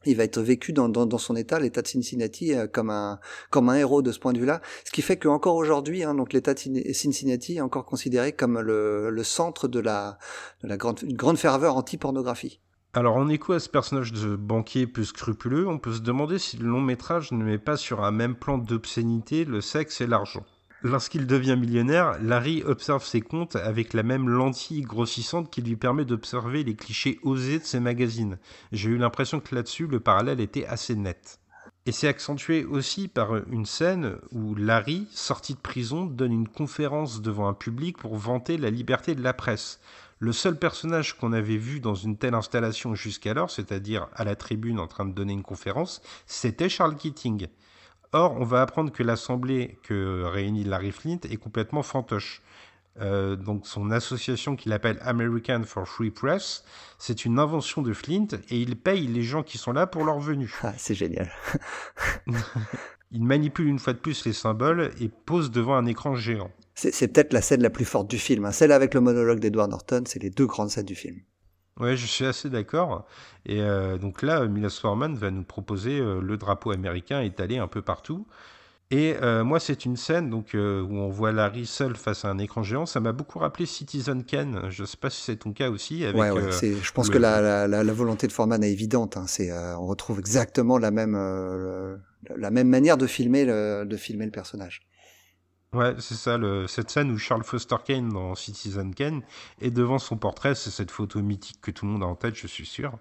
il va être vécu dans, dans, dans son état, l'État de Cincinnati, euh, comme un comme un héros de ce point de vue-là. Ce qui fait qu'encore aujourd'hui, hein, donc l'État de Cincinnati est encore considéré comme le, le centre de la de la grande une grande ferveur anti-pornographie. Alors en écho à ce personnage de banquier peu scrupuleux, on peut se demander si le long métrage ne met pas sur un même plan d'obscénité le sexe et l'argent. Lorsqu'il devient millionnaire, Larry observe ses comptes avec la même lentille grossissante qui lui permet d'observer les clichés osés de ses magazines. J'ai eu l'impression que là-dessus, le parallèle était assez net. Et c'est accentué aussi par une scène où Larry, sorti de prison, donne une conférence devant un public pour vanter la liberté de la presse. Le seul personnage qu'on avait vu dans une telle installation jusqu'alors, c'est-à-dire à la tribune en train de donner une conférence, c'était Charles Keating. Or, on va apprendre que l'assemblée que réunit Larry Flint est complètement fantoche. Euh, donc son association qu'il appelle American for Free Press, c'est une invention de Flint et il paye les gens qui sont là pour leur venue. Ah, c'est génial. il manipule une fois de plus les symboles et pose devant un écran géant. C'est peut-être la scène la plus forte du film. Hein. Celle avec le monologue d'Edward Norton, c'est les deux grandes scènes du film. Ouais, je suis assez d'accord. Et euh, donc là, Milos Forman va nous proposer euh, le drapeau américain étalé un peu partout. Et euh, moi, c'est une scène donc, euh, où on voit Larry seul face à un écran géant. Ça m'a beaucoup rappelé Citizen Kane. Je ne sais pas si c'est ton cas aussi. Avec, ouais, ouais, euh, je pense le... que la, la, la, volonté de Forman est évidente. Hein. C'est, on retrouve exactement la même, la même manière de filmer le, de filmer le personnage. Ouais, c'est ça, le, cette scène où Charles Foster Kane dans Citizen Kane est devant son portrait, c'est cette photo mythique que tout le monde a en tête, je suis sûr.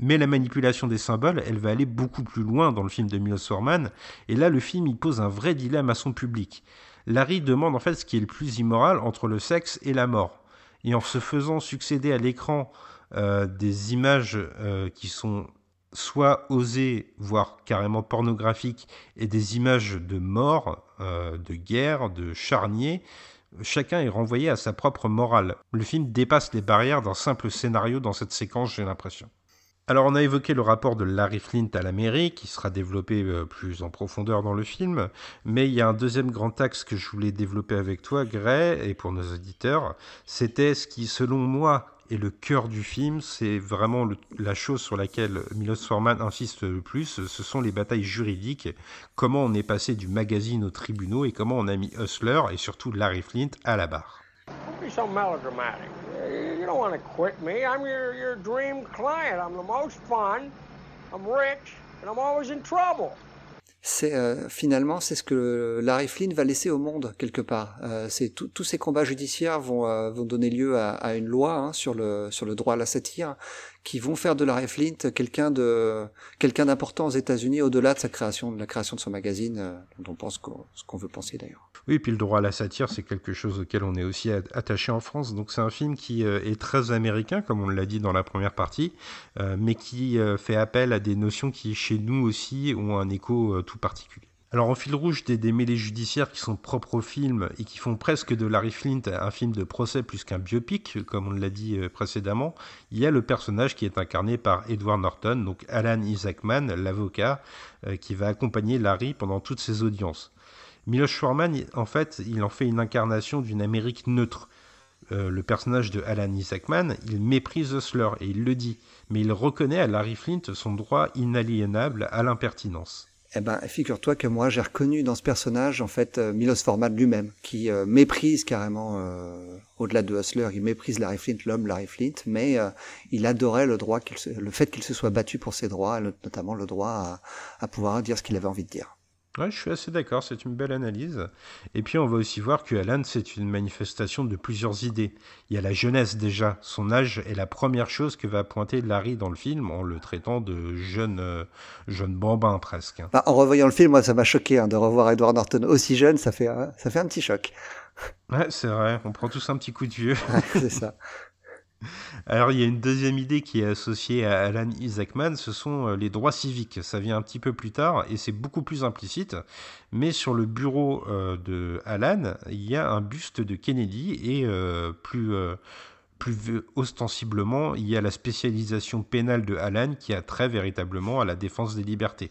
Mais la manipulation des symboles, elle va aller beaucoup plus loin dans le film de Milos Forman, et là le film il pose un vrai dilemme à son public. Larry demande en fait ce qui est le plus immoral entre le sexe et la mort. Et en se faisant succéder à l'écran euh, des images euh, qui sont soit osées, voire carrément pornographiques, et des images de mort, euh, de guerre, de charnier, chacun est renvoyé à sa propre morale. Le film dépasse les barrières d'un simple scénario dans cette séquence, j'ai l'impression. Alors on a évoqué le rapport de Larry Flint à la mairie qui sera développé euh, plus en profondeur dans le film, mais il y a un deuxième grand axe que je voulais développer avec toi, Gray, et pour nos auditeurs, c'était ce qui, selon moi, est le cœur du film, c'est vraiment la chose sur laquelle Milos Forman insiste le plus, ce sont les batailles juridiques, comment on est passé du magazine aux tribunaux et comment on a mis Hustler et surtout Larry Flint à la barre. Don't be so melodramatic. You don't want to quit me. I'm your dream client. I'm the most fun. I'm rich, and I'm always in trouble. C'est euh, finalement c'est ce que Larry Flynn va laisser au monde quelque part. Euh, c'est tous ces combats judiciaires vont euh, vont donner lieu à, à une loi hein, sur le sur le droit à la satire qui vont faire de Larry Flint quelqu'un de quelqu'un d'important aux États-Unis au-delà de sa création de la création de son magazine euh, dont on pense ce qu'on veut penser d'ailleurs. Oui, puis le droit à la satire, c'est quelque chose auquel on est aussi attaché en France. Donc c'est un film qui euh, est très américain, comme on l'a dit dans la première partie, euh, mais qui fait appel à des notions qui, chez nous aussi, ont un écho tout particulier. Alors en fil rouge des démêlés judiciaires qui sont propres au film et qui font presque de Larry Flint un film de procès plus qu'un biopic, comme on l'a dit euh, précédemment, il y a le personnage qui est incarné par Edward Norton, donc Alan Isaacman, l'avocat, euh, qui va accompagner Larry pendant toutes ses audiences. Milos Forman, il- en fait, il en fait une incarnation d'une Amérique neutre. Euh, le personnage de Alan Isaacman, il méprise Hustler et il le dit, mais il reconnaît à Larry Flint son droit inaliénable à l'impertinence. Eh ben, figure-toi que moi, j'ai reconnu dans ce personnage, en fait, euh, Milos Forman lui-même, qui euh, méprise carrément, euh, au-delà de Hustler, il méprise Larry Flint, l'homme Larry Flint, mais euh, il adorait le droit, qu'il se- le fait qu'il se soit battu pour ses droits, notamment le droit à pouvoir dire ce qu'il avait envie de dire. Ouais, je suis assez d'accord, c'est une belle analyse. Et puis on va aussi voir que Alan, c'est une manifestation de plusieurs idées. Il y a la jeunesse déjà, son âge est la première chose que va pointer Larry dans le film en le traitant de jeune, euh, jeune bambin presque. Bah, en revoyant le film, moi, ça m'a choqué hein, de revoir Edward Norton aussi jeune, ça fait, ça fait un petit choc. Ouais, c'est vrai, on prend tous un petit coup de vieux. Ouais, c'est ça. Alors il y a une deuxième idée qui est associée à Alan Isaacman, ce sont euh, les droits civiques. Ça vient un petit peu plus tard et c'est beaucoup plus implicite. Mais sur le bureau euh, de Alan, il y a un buste de Kennedy et euh, plus, euh, plus ostensiblement, il y a la spécialisation pénale de Alan qui a trait véritablement à la défense des libertés.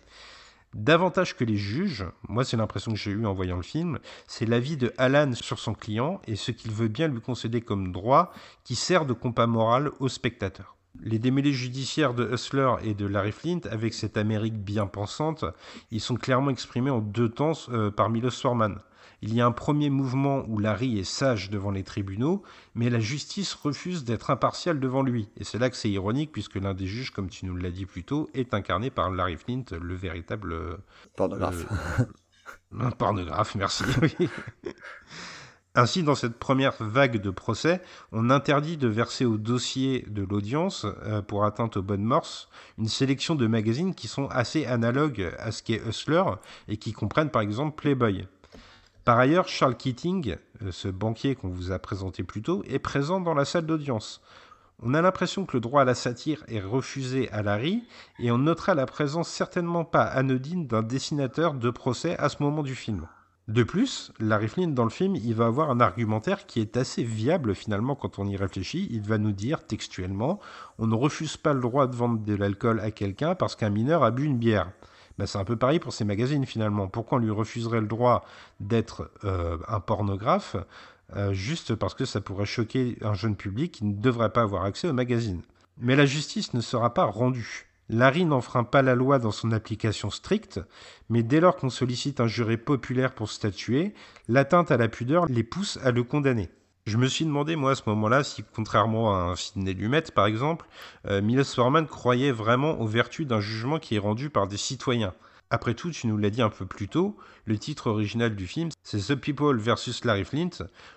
Davantage que les juges, moi c'est l'impression que j'ai eue en voyant le film, c'est l'avis de Alan sur son client et ce qu'il veut bien lui concéder comme droit qui sert de compas moral au spectateur. Les démêlés judiciaires de Hustler et de Larry Flint, avec cette Amérique bien pensante, ils sont clairement exprimés en deux temps euh, par Milos Forman. Il y a un premier mouvement où Larry est sage devant les tribunaux, mais la justice refuse d'être impartiale devant lui. Et c'est là que c'est ironique, puisque l'un des juges, comme tu nous l'as dit plus tôt, est incarné par Larry Flint, le véritable euh, Pornographe. un pornographe, merci. oui. Ainsi, dans cette première vague de procès, on interdit de verser au dossier de l'audience, euh, pour atteinte aux bonnes mœurs, une sélection de magazines qui sont assez analogues à ce qu'est Hustler et qui comprennent par exemple Playboy. Par ailleurs, Charles Keating, euh, ce banquier qu'on vous a présenté plus tôt, est présent dans la salle d'audience. On a l'impression que le droit à la satire est refusé à Larry, et on notera la présence certainement pas anodine d'un dessinateur de procès à ce moment du film. De plus, Larry Flint dans le film, il va avoir un argumentaire qui est assez viable finalement quand on y réfléchit. Il va nous dire textuellement on ne refuse pas le droit de vendre de l'alcool à quelqu'un parce qu'un mineur a bu une bière. Ben, c'est un peu pareil pour ces magazines finalement. Pourquoi on lui refuserait le droit d'être euh, un pornographe euh, juste parce que ça pourrait choquer un jeune public qui ne devrait pas avoir accès aux magazines? Mais la justice ne sera pas rendue. Larry n'enfreint pas la loi dans son application stricte, mais dès lors qu'on sollicite un juré populaire pour statuer, l'atteinte à la pudeur les pousse à le condamner. Je me suis demandé, moi, à ce moment-là, si, contrairement à un Sidney Lumet, par exemple, euh, Milos Forman croyait vraiment aux vertus d'un jugement qui est rendu par des citoyens. Après tout, tu nous l'as dit un peu plus tôt, le titre original du film, c'est The People versus Larry Flint.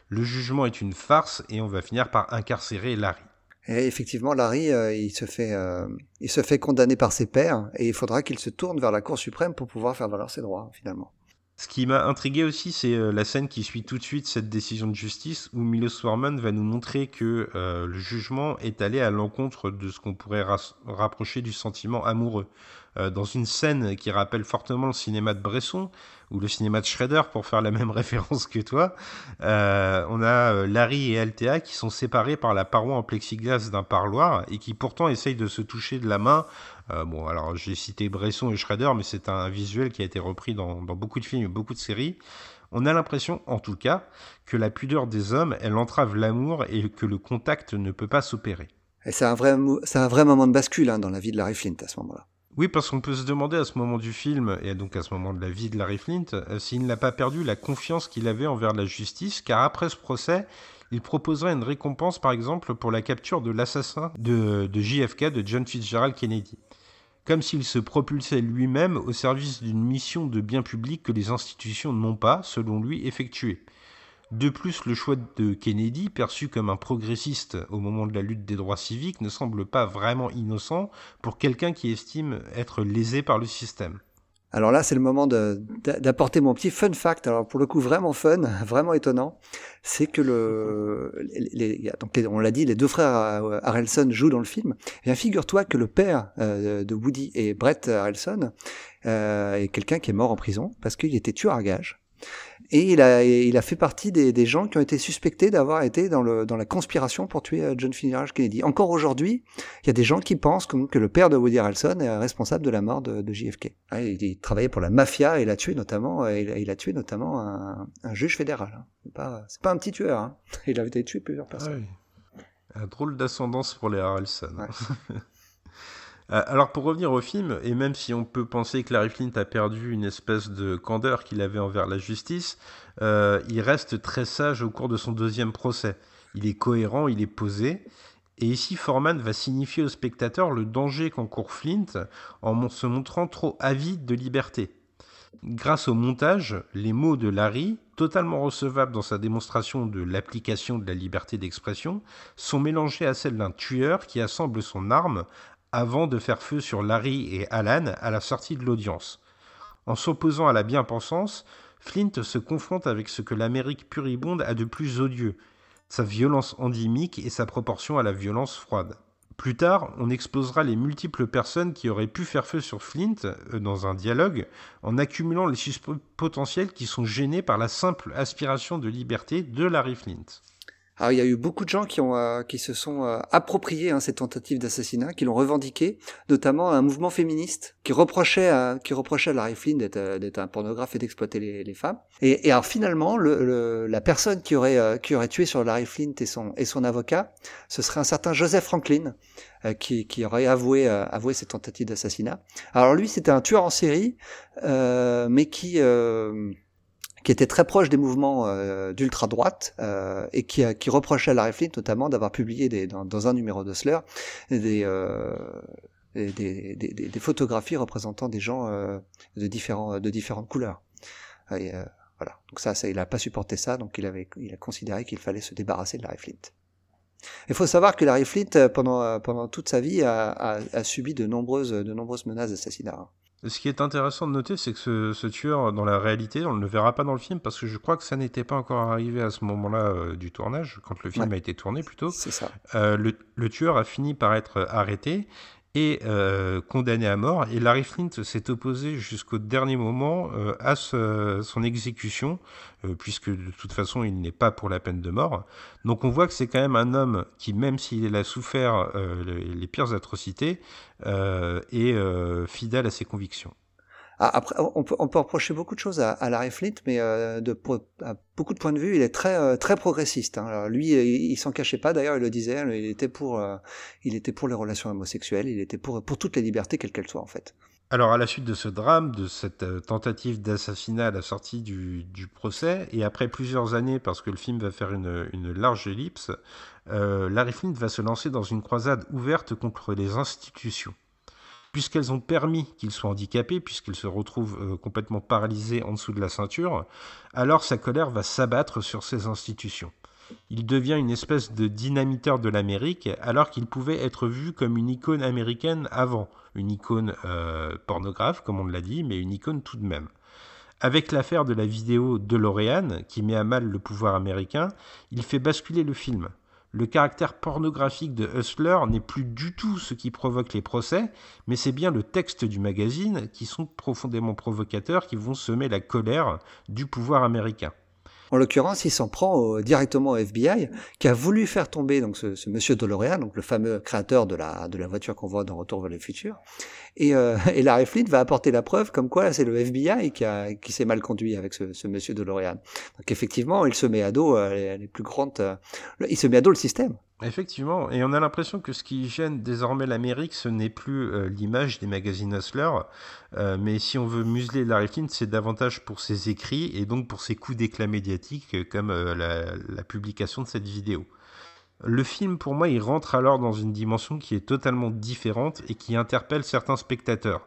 Le jugement est une farce et on va finir par incarcérer Larry. Effectivement, Larry, euh, il se fait, euh, il se fait condamner par ses pairs, et il faudra qu'il se tourne vers la Cour suprême pour pouvoir faire valoir ses droits, finalement. Ce qui m'a intrigué aussi, c'est euh, la scène qui suit tout de suite cette décision de justice, où Milos Forman va nous montrer que euh, le jugement est allé à l'encontre de ce qu'on pourrait ra- rapprocher du sentiment amoureux. Euh, dans une scène qui rappelle fortement le cinéma de Bresson, ou le cinéma de Shredder pour faire la même référence que toi. Euh, on a euh, Larry et Althea qui sont séparés par la paroi en plexiglas d'un parloir et qui pourtant essayent de se toucher de la main. Euh, bon, alors j'ai cité Bresson et Shredder, mais c'est un visuel qui a été repris dans, beaucoup de films, beaucoup de séries. On a l'impression, en tout cas, que la pudeur des hommes, elle entrave l'amour et que le contact ne peut pas s'opérer. Et c'est un vrai, mo- c'est un vrai moment de bascule hein, dans la vie de Larry Flint à ce moment-là. Oui, parce qu'on peut se demander à ce moment du film, et donc à ce moment de la vie de Larry Flint, euh, s'il n'a pas perdu la confiance qu'il avait envers la justice, car après ce procès, il proposerait une récompense, par exemple, pour la capture de l'assassin de, de JFK, de John Fitzgerald Kennedy. Comme s'il se propulsait lui-même au service d'une mission de bien public que les institutions n'ont pas, selon lui, effectuée. De plus, le choix de Kennedy, perçu comme un progressiste au moment de la lutte des droits civiques, ne semble pas vraiment innocent pour quelqu'un qui estime être lésé par le système. Alors là, c'est le moment d'apporter mon petit fun fact. Alors pour le coup, vraiment fun, vraiment étonnant, c'est que le, les, on l'a dit, les deux frères euh, Harrelson jouent dans le film. Figure-toi que le père euh, de Woody et Brett Harrelson euh, est quelqu'un qui est mort en prison parce qu'il était tueur à gages. Et il a, il a fait partie des, des gens qui ont été suspectés d'avoir été dans, le, dans la conspiration pour tuer euh, John Fitzgerald Kennedy. Encore aujourd'hui, il y a des gens qui pensent que, que le père de Woody Harrelson est responsable de la mort de, de JFK. Ah, il, il travaillait pour la mafia et il a tué notamment, euh, il, a- il a tué notamment un, un juge fédéral. hein. C'est pas, pas un petit tueur. Hein. Il avait tué plusieurs personnes. Un drôle d'ascendance pour les Harrelson. Ouais. Euh, Alors pour revenir au film, et même si on peut penser que Larry Flint a perdu une espèce de candeur qu'il avait envers la justice, euh, il reste très sage au cours de son deuxième procès. Il est cohérent, il est posé. Et ici, Foreman va signifier au spectateur le danger qu'encourt Flint en se montrant trop avide de liberté. Grâce au montage, les mots de Larry, totalement recevables dans sa démonstration de l'application de la liberté d'expression, sont mélangés à celle d'un tueur qui assemble son arme avant de faire feu sur Larry et Alan à la sortie de l'audience. En s'opposant à la bien-pensance, Flint se confronte avec ce que l'Amérique puribonde a de plus odieux, sa violence endémique et sa proportion à la violence froide. Plus tard, on exposera les multiples personnes qui auraient pu faire feu sur Flint euh, dans un dialogue en accumulant les suspects potentiels qui sont gênés par la simple aspiration de liberté de Larry Flint. Alors il y a eu beaucoup de gens qui, ont, euh, qui se sont euh, appropriés hein, ces tentatives d'assassinat, qui l'ont revendiqué, notamment un mouvement féministe qui reprochait à, qui reprochait à Larry Flynn d'être, euh, un pornographe et d'exploiter les, les femmes. Et, et alors finalement, le, le- la personne qui aurait, euh, qui aurait tué sur Larry Flint et son, et son avocat, ce serait un certain Joseph Franklin, euh, qui, qui aurait avoué, euh, avoué ces tentatives d'assassinat. Alors lui, c'était un tueur en série, mais qui... qui était très proche des mouvements euh, d'ultra-droite euh, et qui, qui reprochait à Larry Flint notamment d'avoir publié des, dans, dans un numéro d'Osler des, euh, des, des, des- photographies représentant des gens euh, de, différents, de différentes couleurs. Et, euh, voilà. Donc ça, ça, il n'a pas supporté ça, donc il, avait, il a considéré qu'il fallait se débarrasser de Larry Flint. Il faut savoir que Larry Flint, pendant, pendant toute sa vie, a, a, a subi de nombreuses, de nombreuses menaces d'assassinat. Ce qui est intéressant de noter, c'est que ce, ce tueur, dans la réalité, on ne le verra pas dans le film parce que je crois que ça n'était pas encore arrivé à ce moment-là euh, du tournage, quand le film Ouais. a été tourné plutôt. C'est ça. Euh, le, le tueur a fini par être arrêté et euh, condamné à mort. Et Larry Flint s'est opposé jusqu'au dernier moment euh, à son exécution, euh, puisque de toute façon il n'est pas pour la peine de mort. Donc on voit que c'est quand même un homme qui, même s'il a souffert les, pires atrocités, est fidèle à ses convictions. Ah, Après, on peut, on peut reprocher beaucoup de choses à, à Larry Flint, mais euh, de, à beaucoup de points de vue, il est très, euh, très progressiste. hein. Alors, lui, il, il s'en cachait pas. D'ailleurs, il le disait. Il était pour, euh, il était pour les relations homosexuelles. Il était pour, pour toutes les libertés, quelles qu'elles soient, en fait. Alors, à la suite de ce drame, de cette euh, tentative d'assassinat à la sortie du, du procès, et après plusieurs années, parce que le film va faire une, une large ellipse, euh, Larry Flint va se lancer dans une croisade ouverte contre les institutions. Puisqu'elles ont permis qu'il soit handicapé, puisqu'il se retrouve euh, complètement paralysé en dessous de la ceinture, alors sa colère va s'abattre sur ces institutions. Il devient une espèce de dynamiteur de l'Amérique, alors qu'il pouvait être vu comme une icône américaine avant, une icône euh, pornographe, comme on l'a dit, mais une icône tout de même. Avec l'affaire de la vidéo DeLorean, qui met à mal le pouvoir américain, il fait basculer le film. Le caractère pornographique de Hustler n'est plus du tout ce qui provoque les procès, mais c'est bien le texte du magazine qui sont profondément provocateurs, qui vont semer la colère du pouvoir américain. En l'occurrence, il s'en prend directement au FBI, qui a voulu faire tomber donc ce, monsieur DeLorean, donc le fameux créateur de la, de la voiture qu'on voit dans Retour vers le futur. Et, euh, et Larry Flint va apporter la preuve comme quoi c'est le FBI qui, qui s'est mal conduit avec ce, monsieur DeLorean. Donc effectivement, il se met à dos euh, les, plus grandes... euh, il se met à dos le système. Effectivement, et on a l'impression que ce qui gêne désormais l'Amérique, ce n'est plus euh, l'image des magazines Hustler, euh, mais si on veut museler Larry Flint, c'est davantage pour ses écrits et donc pour ses coups d'éclat médiatiques, euh, comme la, la publication de cette vidéo. Le film, pour moi, il rentre alors dans une dimension qui est totalement différente et qui interpelle certains spectateurs.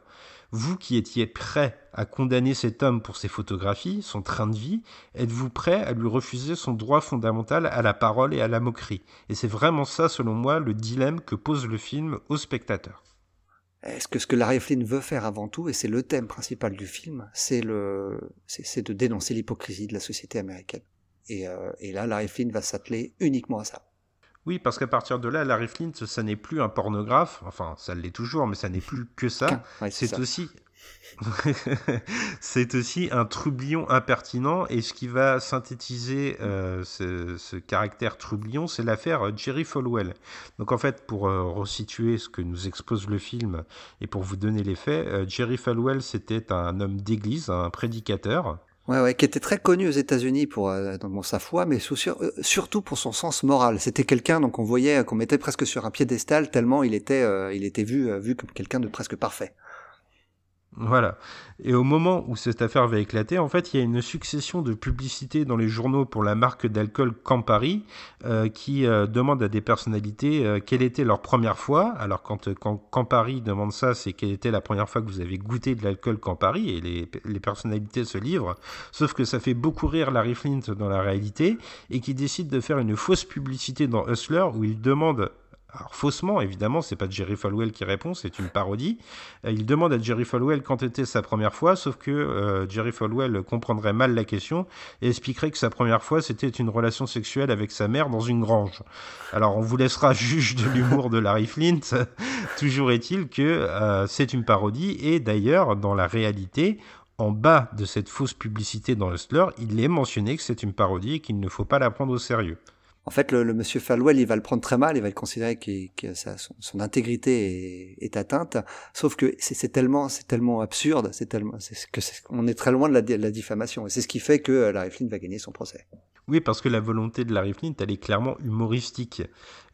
Vous qui étiez prêt à condamner cet homme pour ses photographies, son train de vie, êtes-vous prêt à lui refuser son droit fondamental à la parole et à la moquerie? Et c'est vraiment ça, selon moi, le dilemme que pose le film aux spectateurs. Est-ce que ce que Larry Flynn veut faire avant tout, et c'est le thème principal du film, c'est de dénoncer l'hypocrisie de la société américaine? Et, euh, et là, Larry Flynn va s'atteler uniquement à ça. Oui, parce qu'à partir de là, Larry Flint, ça n'est plus un pornographe, enfin, ça l'est toujours, mais ça n'est plus que ça. Ouais, c'est aussi. c'est aussi un troublion impertinent et ce qui va synthétiser euh, ce, ce caractère troublion, c'est l'affaire euh, Jerry Falwell. Donc en fait, pour euh, resituer ce que nous expose le film et pour vous donner les faits, euh, Jerry Falwell c'était un homme d'église, un prédicateur. Ouais, ouais, qui était très connu aux États-Unis pour euh, sa foi, mais euh, surtout pour son sens moral. C'était quelqu'un donc on voyait euh, qu'on mettait presque sur un piédestal tellement il était, euh, il était vu, euh, vu comme quelqu'un de presque parfait. Voilà. Et au moment où cette affaire va éclater, en fait, il y a une succession de publicités dans les journaux pour la marque d'alcool Campari euh, qui euh, demande à des personnalités euh, quelle était leur première fois. Alors quand, Campari demande ça, c'est quelle était la première fois que vous avez goûté de l'alcool Campari et les personnalités se livrent. Sauf que ça fait beaucoup rire Larry Flint dans la réalité et qui décide de faire une fausse publicité dans Hustler où il demande alors faussement, évidemment, c'est pas Jerry Falwell qui répond, c'est une parodie. Euh, il demande à Jerry Falwell quand était sa première fois, sauf que euh, Jerry Falwell comprendrait mal la question et expliquerait que sa première fois c'était une relation sexuelle avec sa mère dans une grange. Alors on vous laissera juge de l'humour de Larry Flint. Toujours est-il que euh, c'est une parodie et d'ailleurs dans la réalité, en bas de cette fausse publicité dans Hustler, il est mentionné que c'est une parodie et qu'il ne faut pas la prendre au sérieux. En fait, le, monsieur Falwell, il va le prendre très mal, il va le considérer que son, intégrité est, est atteinte. Sauf que c'est tellement, c'est tellement absurde, c'est tellement, que c'est- on est très loin de la, diffamation. Et c'est ce qui fait que euh, Larry Flynn va gagner son procès. Oui, parce que la volonté de Larry Flint, elle est clairement humoristique.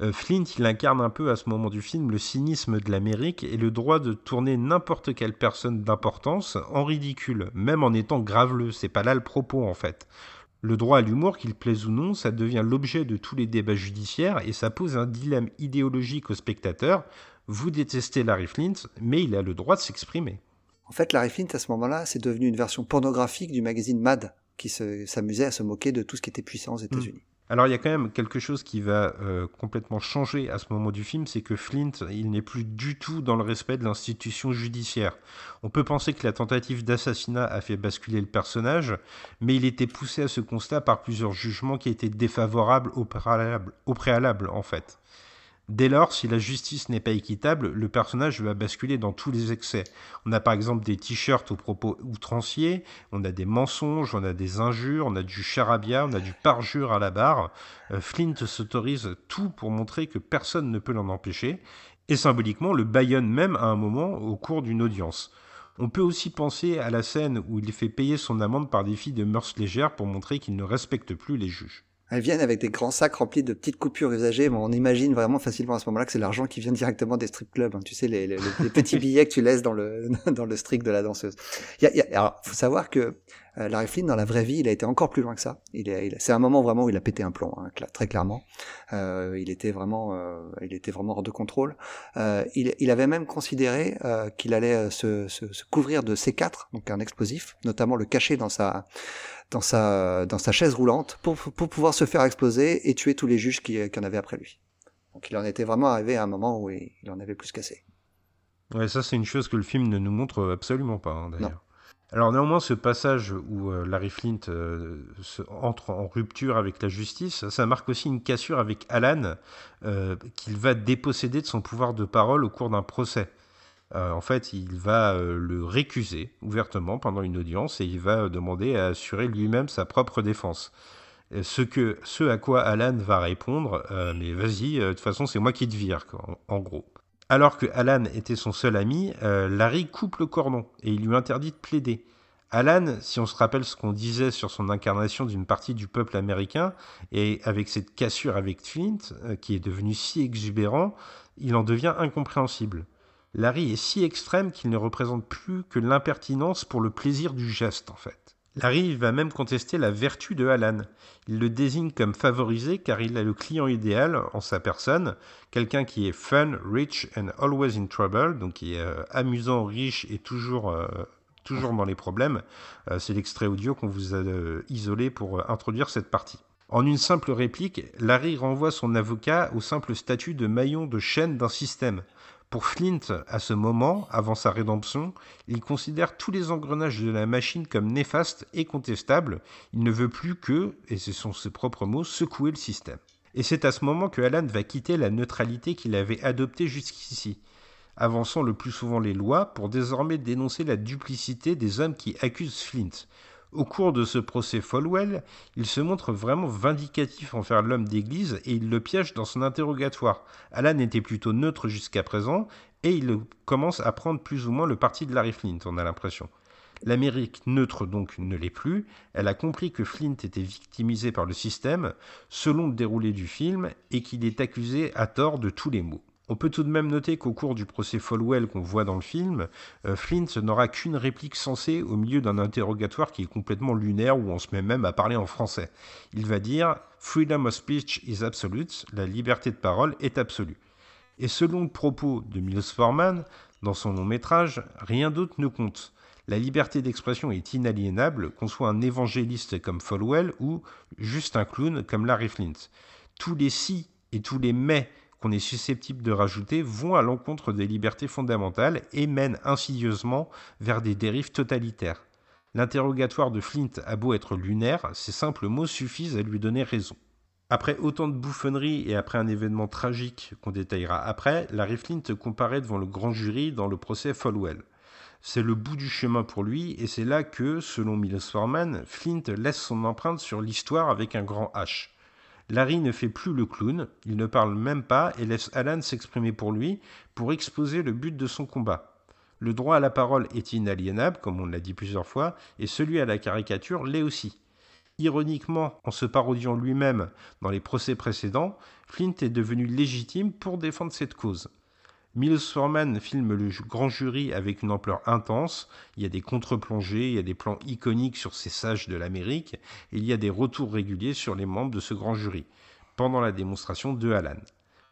Euh, Flint, il incarne un peu à ce moment du film le cynisme de l'Amérique et le droit de tourner n'importe quelle personne d'importance en ridicule, même en étant graveleux. C'est pas là le propos en fait. Le droit à l'humour, qu'il plaise ou non, ça devient l'objet de tous les débats judiciaires et ça pose un dilemme idéologique aux spectateurs. Vous détestez Larry Flint, mais il a le droit de s'exprimer. En fait, Larry Flint, à ce moment-là, c'est devenu une version pornographique du magazine Mad, qui s'amusait à se moquer de tout ce qui était puissant aux États-Unis. Alors il y a quand même quelque chose qui va euh, complètement changer à ce moment du film, c'est que Flint, il n'est plus du tout dans le respect de l'institution judiciaire. On peut penser que la tentative d'assassinat a fait basculer le personnage, mais il était poussé à ce constat par plusieurs jugements qui étaient défavorables au préalable, au préalable en fait. Dès lors, si la justice n'est pas équitable, le personnage va basculer dans tous les excès. On a par exemple des t-shirts aux propos outranciers, on a des mensonges, on a des injures, on a du charabia, on a du parjure à la barre. Euh, Flint s'autorise tout pour montrer que personne ne peut l'en empêcher, et symboliquement le baillonne même à un moment au cours d'une audience. On peut aussi penser à la scène où il fait payer son amende par des filles de mœurs légères pour montrer qu'il ne respecte plus les juges. Elles viennent avec des grands sacs remplis de petites coupures usagées, mais on imagine vraiment facilement à ce moment-là que c'est l'argent qui vient directement des strip clubs. hein. Tu sais, les, les- les petits billets que tu laisses dans le, dans le strict de la danseuse. Il y a, y a- alors, faut savoir que euh, Larry Flynn, dans la vraie vie, il a été encore plus loin que ça. Il il- c'est un moment vraiment où il a pété un plomb, hein, très clairement. Euh, il était vraiment, euh, il était vraiment hors de contrôle. Euh, il, il avait même considéré euh, qu'il allait se, se, se couvrir de C4, donc un explosif, notamment le cacher dans sa dans sa dans sa chaise roulante pour pour pouvoir se faire exploser et tuer tous les juges qui, qui en avaient après lui. Donc il en était vraiment arrivé à un moment où il, il en avait plus cassé. Ouais, ça c'est une chose que le film ne nous montre absolument pas, hein, d'ailleurs. Alors néanmoins, ce passage où euh, Larry Flint euh, se- entre en rupture avec la justice, ça marque aussi une cassure avec Alan, euh, qu'il va déposséder de son pouvoir de parole au cours d'un procès. Euh, en fait, il va euh, le récuser ouvertement pendant une audience et il va euh, demander à assurer lui-même sa propre défense. Ce, que, ce à quoi Alan va répondre, mais vas-y, de toute façon, c'est moi qui te vire, en, gros. Alors que Alan était son seul ami, Larry coupe le cordon et il lui interdit de plaider. Alan, si on se rappelle ce qu'on disait sur son incarnation d'une partie du peuple américain, et avec cette cassure avec Flint, qui est devenu si exubérant, il en devient incompréhensible. Larry est si extrême qu'il ne représente plus que l'impertinence pour le plaisir du geste, en fait. Larry va même contester la vertu de Alan. Il le désigne comme favorisé car il a le client idéal en sa personne, quelqu'un qui est fun, rich and always in trouble, donc qui est euh, amusant, riche et toujours, euh, toujours dans les problèmes. Euh, C'est l'extrait audio qu'on vous a isolé pour introduire cette partie. En une simple réplique, Larry renvoie son avocat au simple statut de maillon de chaîne d'un système. Pour Flint, à ce moment, avant sa rédemption, il considère tous les engrenages de la machine comme néfastes et contestables. Il ne veut plus que, et ce sont ses propres mots, secouer le système. Et c'est à ce moment que Alan va quitter la neutralité qu'il avait adoptée jusqu'ici, avançant le plus souvent les lois pour désormais dénoncer la duplicité des hommes qui accusent Flint. Au cours de ce procès Folwell, il se montre vraiment vindicatif envers l'homme d'église et il le piège dans son interrogatoire. Alan était plutôt neutre jusqu'à présent et il commence à prendre plus ou moins le parti de Larry Flint, on a l'impression. L'Amérique neutre donc ne l'est plus, elle a compris que Flint était victimisé par le système, selon le déroulé du film, et qu'il est accusé à tort de tous les maux. On peut tout de même noter qu'au cours du procès Folwell qu'on voit dans le film, euh, Flint n'aura qu'une réplique sensée au milieu d'un interrogatoire qui est complètement lunaire où on se met même à parler en français. Il va dire Freedom of speech is absolute, la liberté de parole est absolue. Et selon le propos de Milos Forman, dans son long métrage, rien d'autre ne compte. La liberté d'expression est inaliénable, qu'on soit un évangéliste comme Folwell ou juste un clown comme Larry Flint. Tous les si et tous les mais qu'on est susceptible de rajouter vont à l'encontre des libertés fondamentales et mènent insidieusement vers des dérives totalitaires. L'interrogatoire de Flint a beau être lunaire, ces simples mots suffisent à lui donner raison. Après autant de bouffonneries et après un événement tragique qu'on détaillera après, Larry Flint comparaît devant le grand jury dans le procès Folwell. C'est le bout du chemin pour lui et c'est là que, selon Milos Forman, Flint laisse son empreinte sur l'histoire avec un grand H. Larry ne fait plus le clown, il ne parle même pas et laisse Alan s'exprimer pour lui pour exposer le but de son combat. Le droit à la parole est inaliénable, comme on l'a dit plusieurs fois, et celui à la caricature l'est aussi. Ironiquement, en se parodiant lui-même dans les procès précédents, Flint est devenu légitime pour défendre cette cause. Milos Forman filme le grand jury avec une ampleur intense. Il y a des contre-plongées, il y a des plans iconiques sur ces sages de l'Amérique, et il y a des retours réguliers sur les membres de ce grand jury, pendant la démonstration de Alan.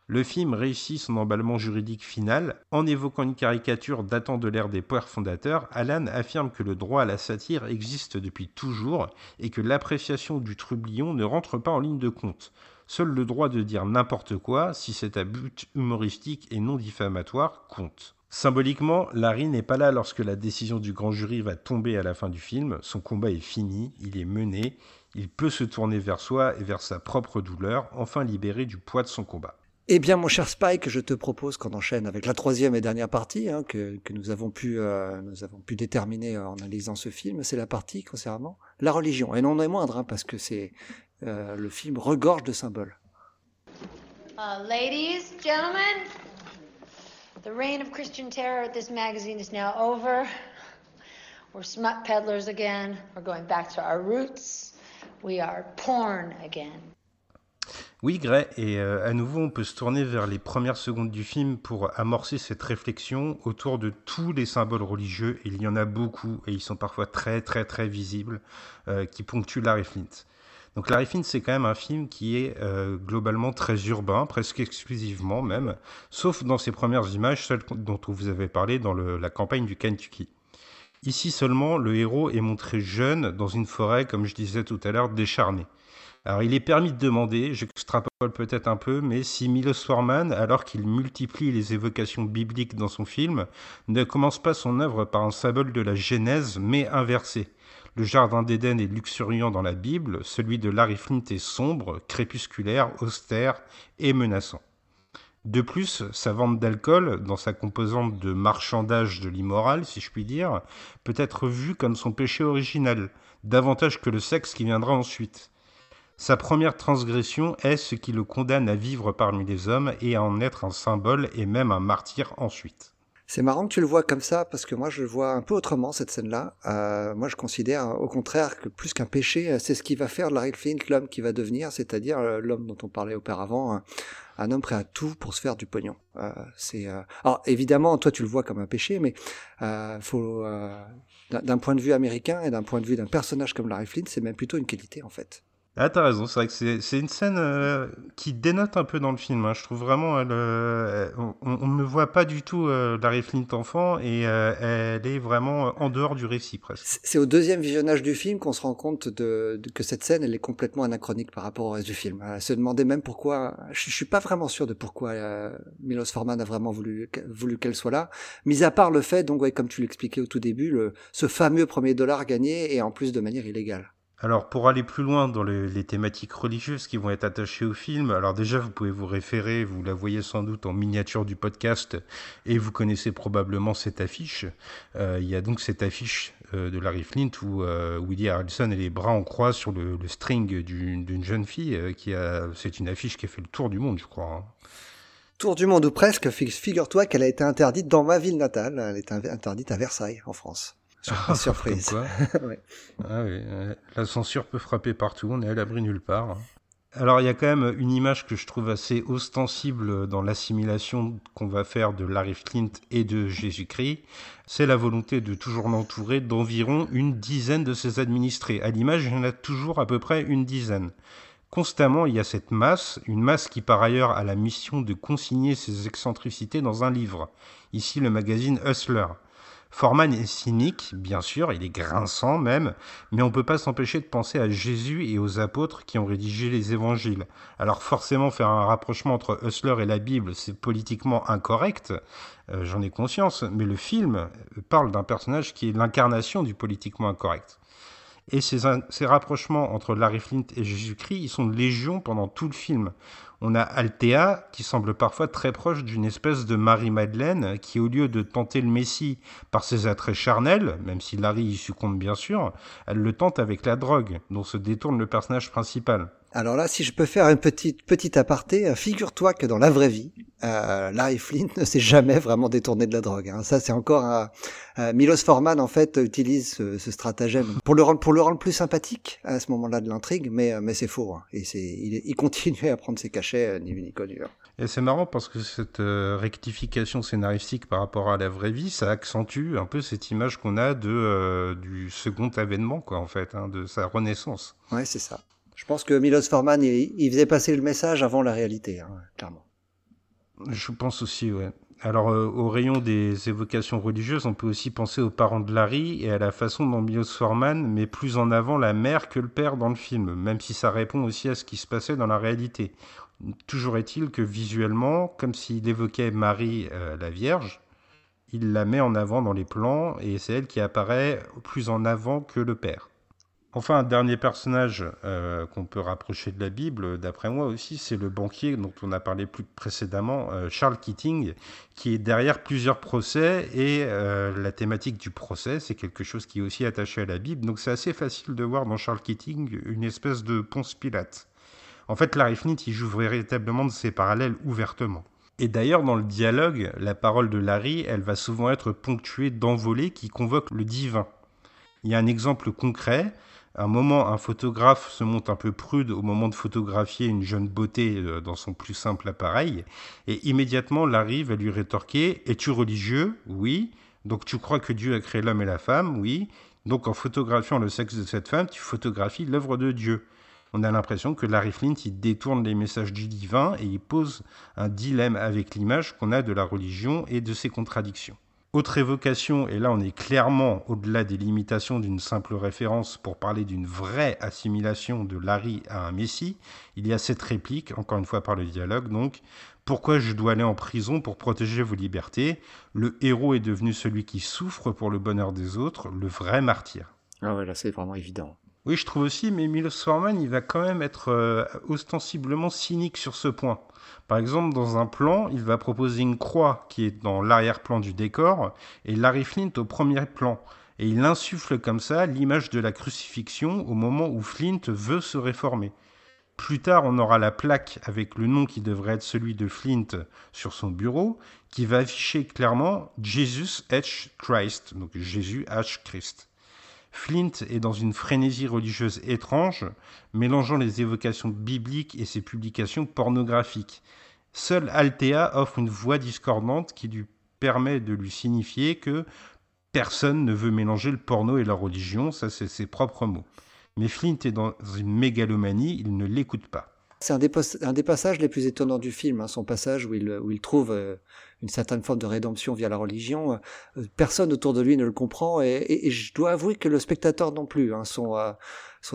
Le film réussit son emballement juridique final. En évoquant une caricature datant de l'ère des pères fondateurs, Alan affirme que le droit à la satire existe depuis toujours et que l'appréciation du trublion ne rentre pas en ligne de compte. Seul le droit de dire n'importe quoi, si c'est à but humoristique et non diffamatoire, compte. Symboliquement, Larry n'est pas là lorsque la décision du grand jury va tomber à la fin du film. Son combat est fini, il est mené, il peut se tourner vers soi et vers sa propre douleur, enfin libéré du poids de son combat. Eh bien, mon cher Spike, je te propose qu'on enchaîne avec la troisième et dernière partie hein, que, que nous avons pu euh, nous avons pu déterminer en analysant ce film. C'est la partie concernant la religion, et non des moindres, hein, parce que c'est euh, le film regorge de symboles. Uh, ladies, gentlemen, the reign of Christian terror at this magazine is now over. We're smut peddlers again. We're going back to our roots. We are porn again. Oui, Gray, et euh, à nouveau, on peut se tourner vers les premières secondes du film pour amorcer cette réflexion autour de tous les symboles religieux, il y en a beaucoup, et ils sont parfois très très très visibles, euh, qui ponctuent Larry Flint. Donc Larry Flint, c'est quand même un film qui est euh, globalement très urbain, presque exclusivement même, sauf dans ses premières images, celles dont on vous avait parlé dans la campagne du Kentucky. Ici seulement, le héros est montré jeune dans une forêt, comme je disais tout à l'heure, décharnée. Alors il est permis de demander, j'extrapole peut-être un peu, mais si Milos Forman, alors qu'il multiplie les évocations bibliques dans son film, ne commence pas son œuvre par un symbole de la Genèse, mais inversé. Le jardin d'Éden est luxuriant dans la Bible, celui de Larry Flint est sombre, crépusculaire, austère et menaçant. De plus, sa vente d'alcool, dans sa composante de marchandage de l'immoral, si je puis dire, peut être vue comme son péché original, davantage que le sexe qui viendra ensuite. Sa première transgression est ce qui le condamne à vivre parmi les hommes et à en être un symbole et même un martyr ensuite. C'est marrant que tu le vois comme ça, parce que moi je le vois un peu autrement cette scène-là. Euh, moi je considère au contraire que plus qu'un péché, c'est ce qui va faire de Larry Flint l'homme qui va devenir, c'est-à-dire euh, l'homme dont on parlait auparavant, un, homme prêt à tout pour se faire du pognon. Euh, c'est euh, alors évidemment toi tu le vois comme un péché, mais euh, faut d'un point de vue américain et d'un point de vue d'un personnage comme Larry Flint, c'est même plutôt une qualité en fait. Ah, t'as raison, c'est vrai que c'est une scène euh, qui dénote un peu dans le film. Hein. Je trouve vraiment, elle, euh, on, on, ne voit pas du tout euh, Larry Flint enfant et euh, elle est vraiment en dehors du récit presque. C'est au deuxième visionnage du film qu'on se rend compte de, de, que cette scène, elle est complètement anachronique par rapport au reste du film. À se demander même pourquoi, je, je suis pas vraiment sûr de pourquoi Milos Forman a vraiment voulu, voulu qu'elle soit là, mis à part le fait, donc ouais, comme tu l'expliquais au tout début, le, ce fameux premier dollar gagné et en plus de manière illégale. Alors pour aller plus loin dans les, thématiques religieuses qui vont être attachées au film, alors déjà vous pouvez vous référer, vous la voyez sans doute en miniature du podcast et vous connaissez probablement cette affiche. Euh, il y a donc cette affiche euh, de Larry Flint où euh, Woody Harrelson a les bras en croix sur le, string d'une jeune fille euh, c'est une affiche qui a fait le tour du monde je crois. Hein. Tour du monde ou presque, figure-toi qu'elle a été interdite dans ma ville natale, elle est interdite à Versailles en France. Surprise. Ouais. Ah oui, la censure peut frapper partout, on est à l'abri nulle part. Alors il y a quand même une image que je trouve assez ostensible dans l'assimilation qu'on va faire de Larry Flint et de Jésus-Christ. C'est la volonté de toujours l'entourer d'environ une dizaine de ses administrés. À l'image, il y en a toujours à peu près une dizaine. Constamment, il y a cette masse, une masse qui par ailleurs a la mission de consigner ses excentricités dans un livre. Ici le magazine Hustler. Forman est cynique, bien sûr, il est grinçant même, mais on ne peut pas s'empêcher de penser à Jésus et aux apôtres qui ont rédigé les évangiles. Alors forcément, faire un rapprochement entre Hustler et la Bible, c'est politiquement incorrect, euh, j'en ai conscience, mais le film parle d'un personnage qui est l'incarnation du politiquement incorrect. Et ces, rapprochements entre Larry Flint et Jésus-Christ, ils sont légion pendant tout le film. On a Althea, qui semble parfois très proche d'une espèce de Marie-Madeleine, qui au lieu de tenter le Messie par ses attraits charnels, même si Larry y succombe bien sûr, elle le tente avec la drogue, dont se détourne le personnage principal. Alors là, si je peux faire une petite petite aparté, figure-toi que dans la vraie vie, euh, Larry Flint ne s'est jamais vraiment détourné de la drogue. Hein. Ça, c'est encore un, euh, Milos Forman en fait utilise ce, ce, stratagème pour le rendre pour le rendre plus sympathique à ce moment-là de l'intrigue, mais mais c'est faux. Hein. Et c'est il, il continue à prendre ses cachets euh, ni vu ni connu. Hein. Et c'est marrant parce que cette euh, rectification scénaristique par rapport à la vraie vie, ça accentue un peu cette image qu'on a de euh, du second avènement quoi en fait, hein, de sa renaissance. Ouais, c'est ça. Je pense que Milos Forman, il, faisait passer le message avant la réalité, hein, clairement. Je pense aussi, ouais. Alors, euh, au rayon des évocations religieuses, on peut aussi penser aux parents de Larry et à la façon dont Milos Forman met plus en avant la mère que le père dans le film, même si ça répond aussi à ce qui se passait dans la réalité. Toujours est-il que visuellement, comme s'il évoquait Marie, euh, la Vierge, il la met en avant dans les plans et c'est elle qui apparaît plus en avant que le père. Enfin, un dernier personnage euh, qu'on peut rapprocher de la Bible, d'après moi aussi, c'est le banquier dont on a parlé plus précédemment, euh, Charles Keating, qui est derrière plusieurs procès et euh, la thématique du procès, c'est quelque chose qui est aussi attaché à la Bible. Donc c'est assez facile de voir dans Charles Keating une espèce de Ponce Pilate. En fait, Larry Flint, il joue véritablement de ces parallèles ouvertement. Et d'ailleurs, dans le dialogue, la parole de Larry, elle va souvent être ponctuée d'envolées qui convoquent le divin. Il y a un exemple concret un moment, un photographe se monte un peu prude au moment de photographier une jeune beauté dans son plus simple appareil, et immédiatement Larry va lui rétorquer Es-tu religieux? Oui. Donc tu crois que Dieu a créé l'homme et la femme? Oui. Donc en photographiant le sexe de cette femme, tu photographies l'œuvre de Dieu. On a l'impression que Larry Flint il détourne les messages du divin et il pose un dilemme avec l'image qu'on a de la religion et de ses contradictions. Autre évocation, et là on est clairement au-delà des limitations d'une simple référence pour parler d'une vraie assimilation de Larry à un Messie, il y a cette réplique, encore une fois par le dialogue donc, Pourquoi je dois aller en prison pour protéger vos libertés? Le héros est devenu celui qui souffre pour le bonheur des autres, le vrai martyr. Ah ouais, c'est vraiment évident. Oui, je trouve aussi, mais Milos Forman, il va quand même être euh, ostensiblement cynique sur ce point. Par exemple, dans un plan, il va proposer une croix qui est dans l'arrière-plan du décor et Larry Flint au premier plan. Et il insuffle comme ça l'image de la crucifixion au moment où Flint veut se réformer. Plus tard, on aura la plaque avec le nom qui devrait être celui de Flint sur son bureau, qui va afficher clairement Jesus H. Christ, donc Jésus H. Christ. Flint est dans une frénésie religieuse étrange, mélangeant les évocations bibliques et ses publications pornographiques. Seul Althea offre une voix discordante qui lui permet de lui signifier que personne ne veut mélanger le porno et la religion, ça c'est ses propres mots. Mais Flint est dans une mégalomanie, il ne l'écoute pas. C'est un, des passages les plus étonnants du film, hein, son passage où il, trouve euh, une certaine forme de rédemption via la religion. Euh, personne autour de lui ne le comprend et, je dois avouer que le spectateur non plus. hein, son, euh,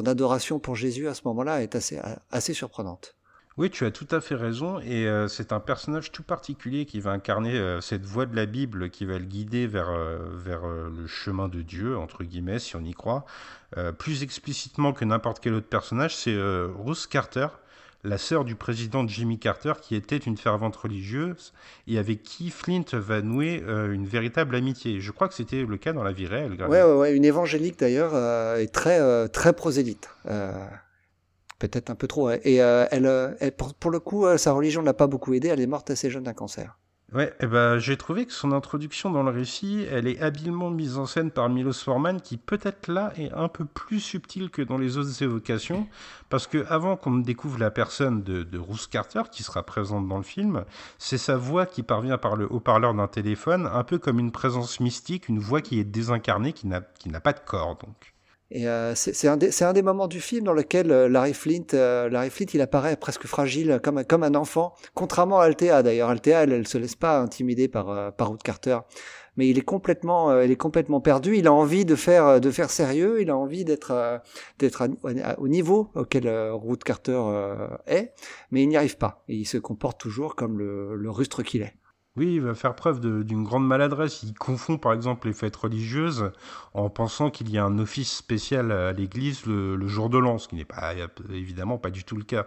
adoration pour Jésus à ce moment-là est assez, surprenante. Oui, tu as tout à fait raison, et euh, c'est un personnage tout particulier qui va incarner euh, cette voix de la Bible, qui va le guider vers, euh, vers euh, le chemin de Dieu, entre guillemets, si on y croit. Euh, plus explicitement que n'importe quel autre personnage, c'est euh, Ruth Carter, la sœur du président Jimmy Carter, qui était une fervente religieuse, et avec qui Flint va nouer euh, une véritable amitié. Je crois que c'était le cas dans la vie réelle. Ouais, une évangélique d'ailleurs euh, est très, euh, très prosélyte. Peut-être un peu trop. Et elle, pour, pour le coup, sa religion ne l'a pas beaucoup aidée. Elle est morte assez jeune d'un cancer. Ouais, eh ben, j'ai trouvé que son introduction dans le récit, elle est habilement mise en scène par Milos Forman, qui peut-être là est un peu plus subtil que dans les autres évocations, parce que avant qu'on ne découvre la personne de, de Ruth Carter, qui sera présente dans le film, c'est sa voix qui parvient par le haut-parleur d'un téléphone, un peu comme une présence mystique, une voix qui est désincarnée, qui n'a qui n'a pas de corps, donc. Et euh, c'est un, un des moments du film dans lequel euh, Larry Flint, euh, Larry Flint, il apparaît presque fragile, comme, comme un enfant, contrairement à Althea d'ailleurs. Althea, elle, elle se laisse pas intimider par, euh, par Ruth Carter, mais il est complètement, euh, il est complètement perdu. Il a envie de faire, de faire sérieux. Il a envie d'être, euh, d'être au niveau auquel euh, Ruth Carter euh, est, mais il n'y arrive pas. Il se comporte toujours comme le, le rustre qu'il est. Oui, il va faire preuve d'une grande maladresse. Il confond par exemple les fêtes religieuses en pensant qu'il y a un office spécial à l'église le, le jour de l'an, ce qui n'est pas évidemment pas du tout le cas.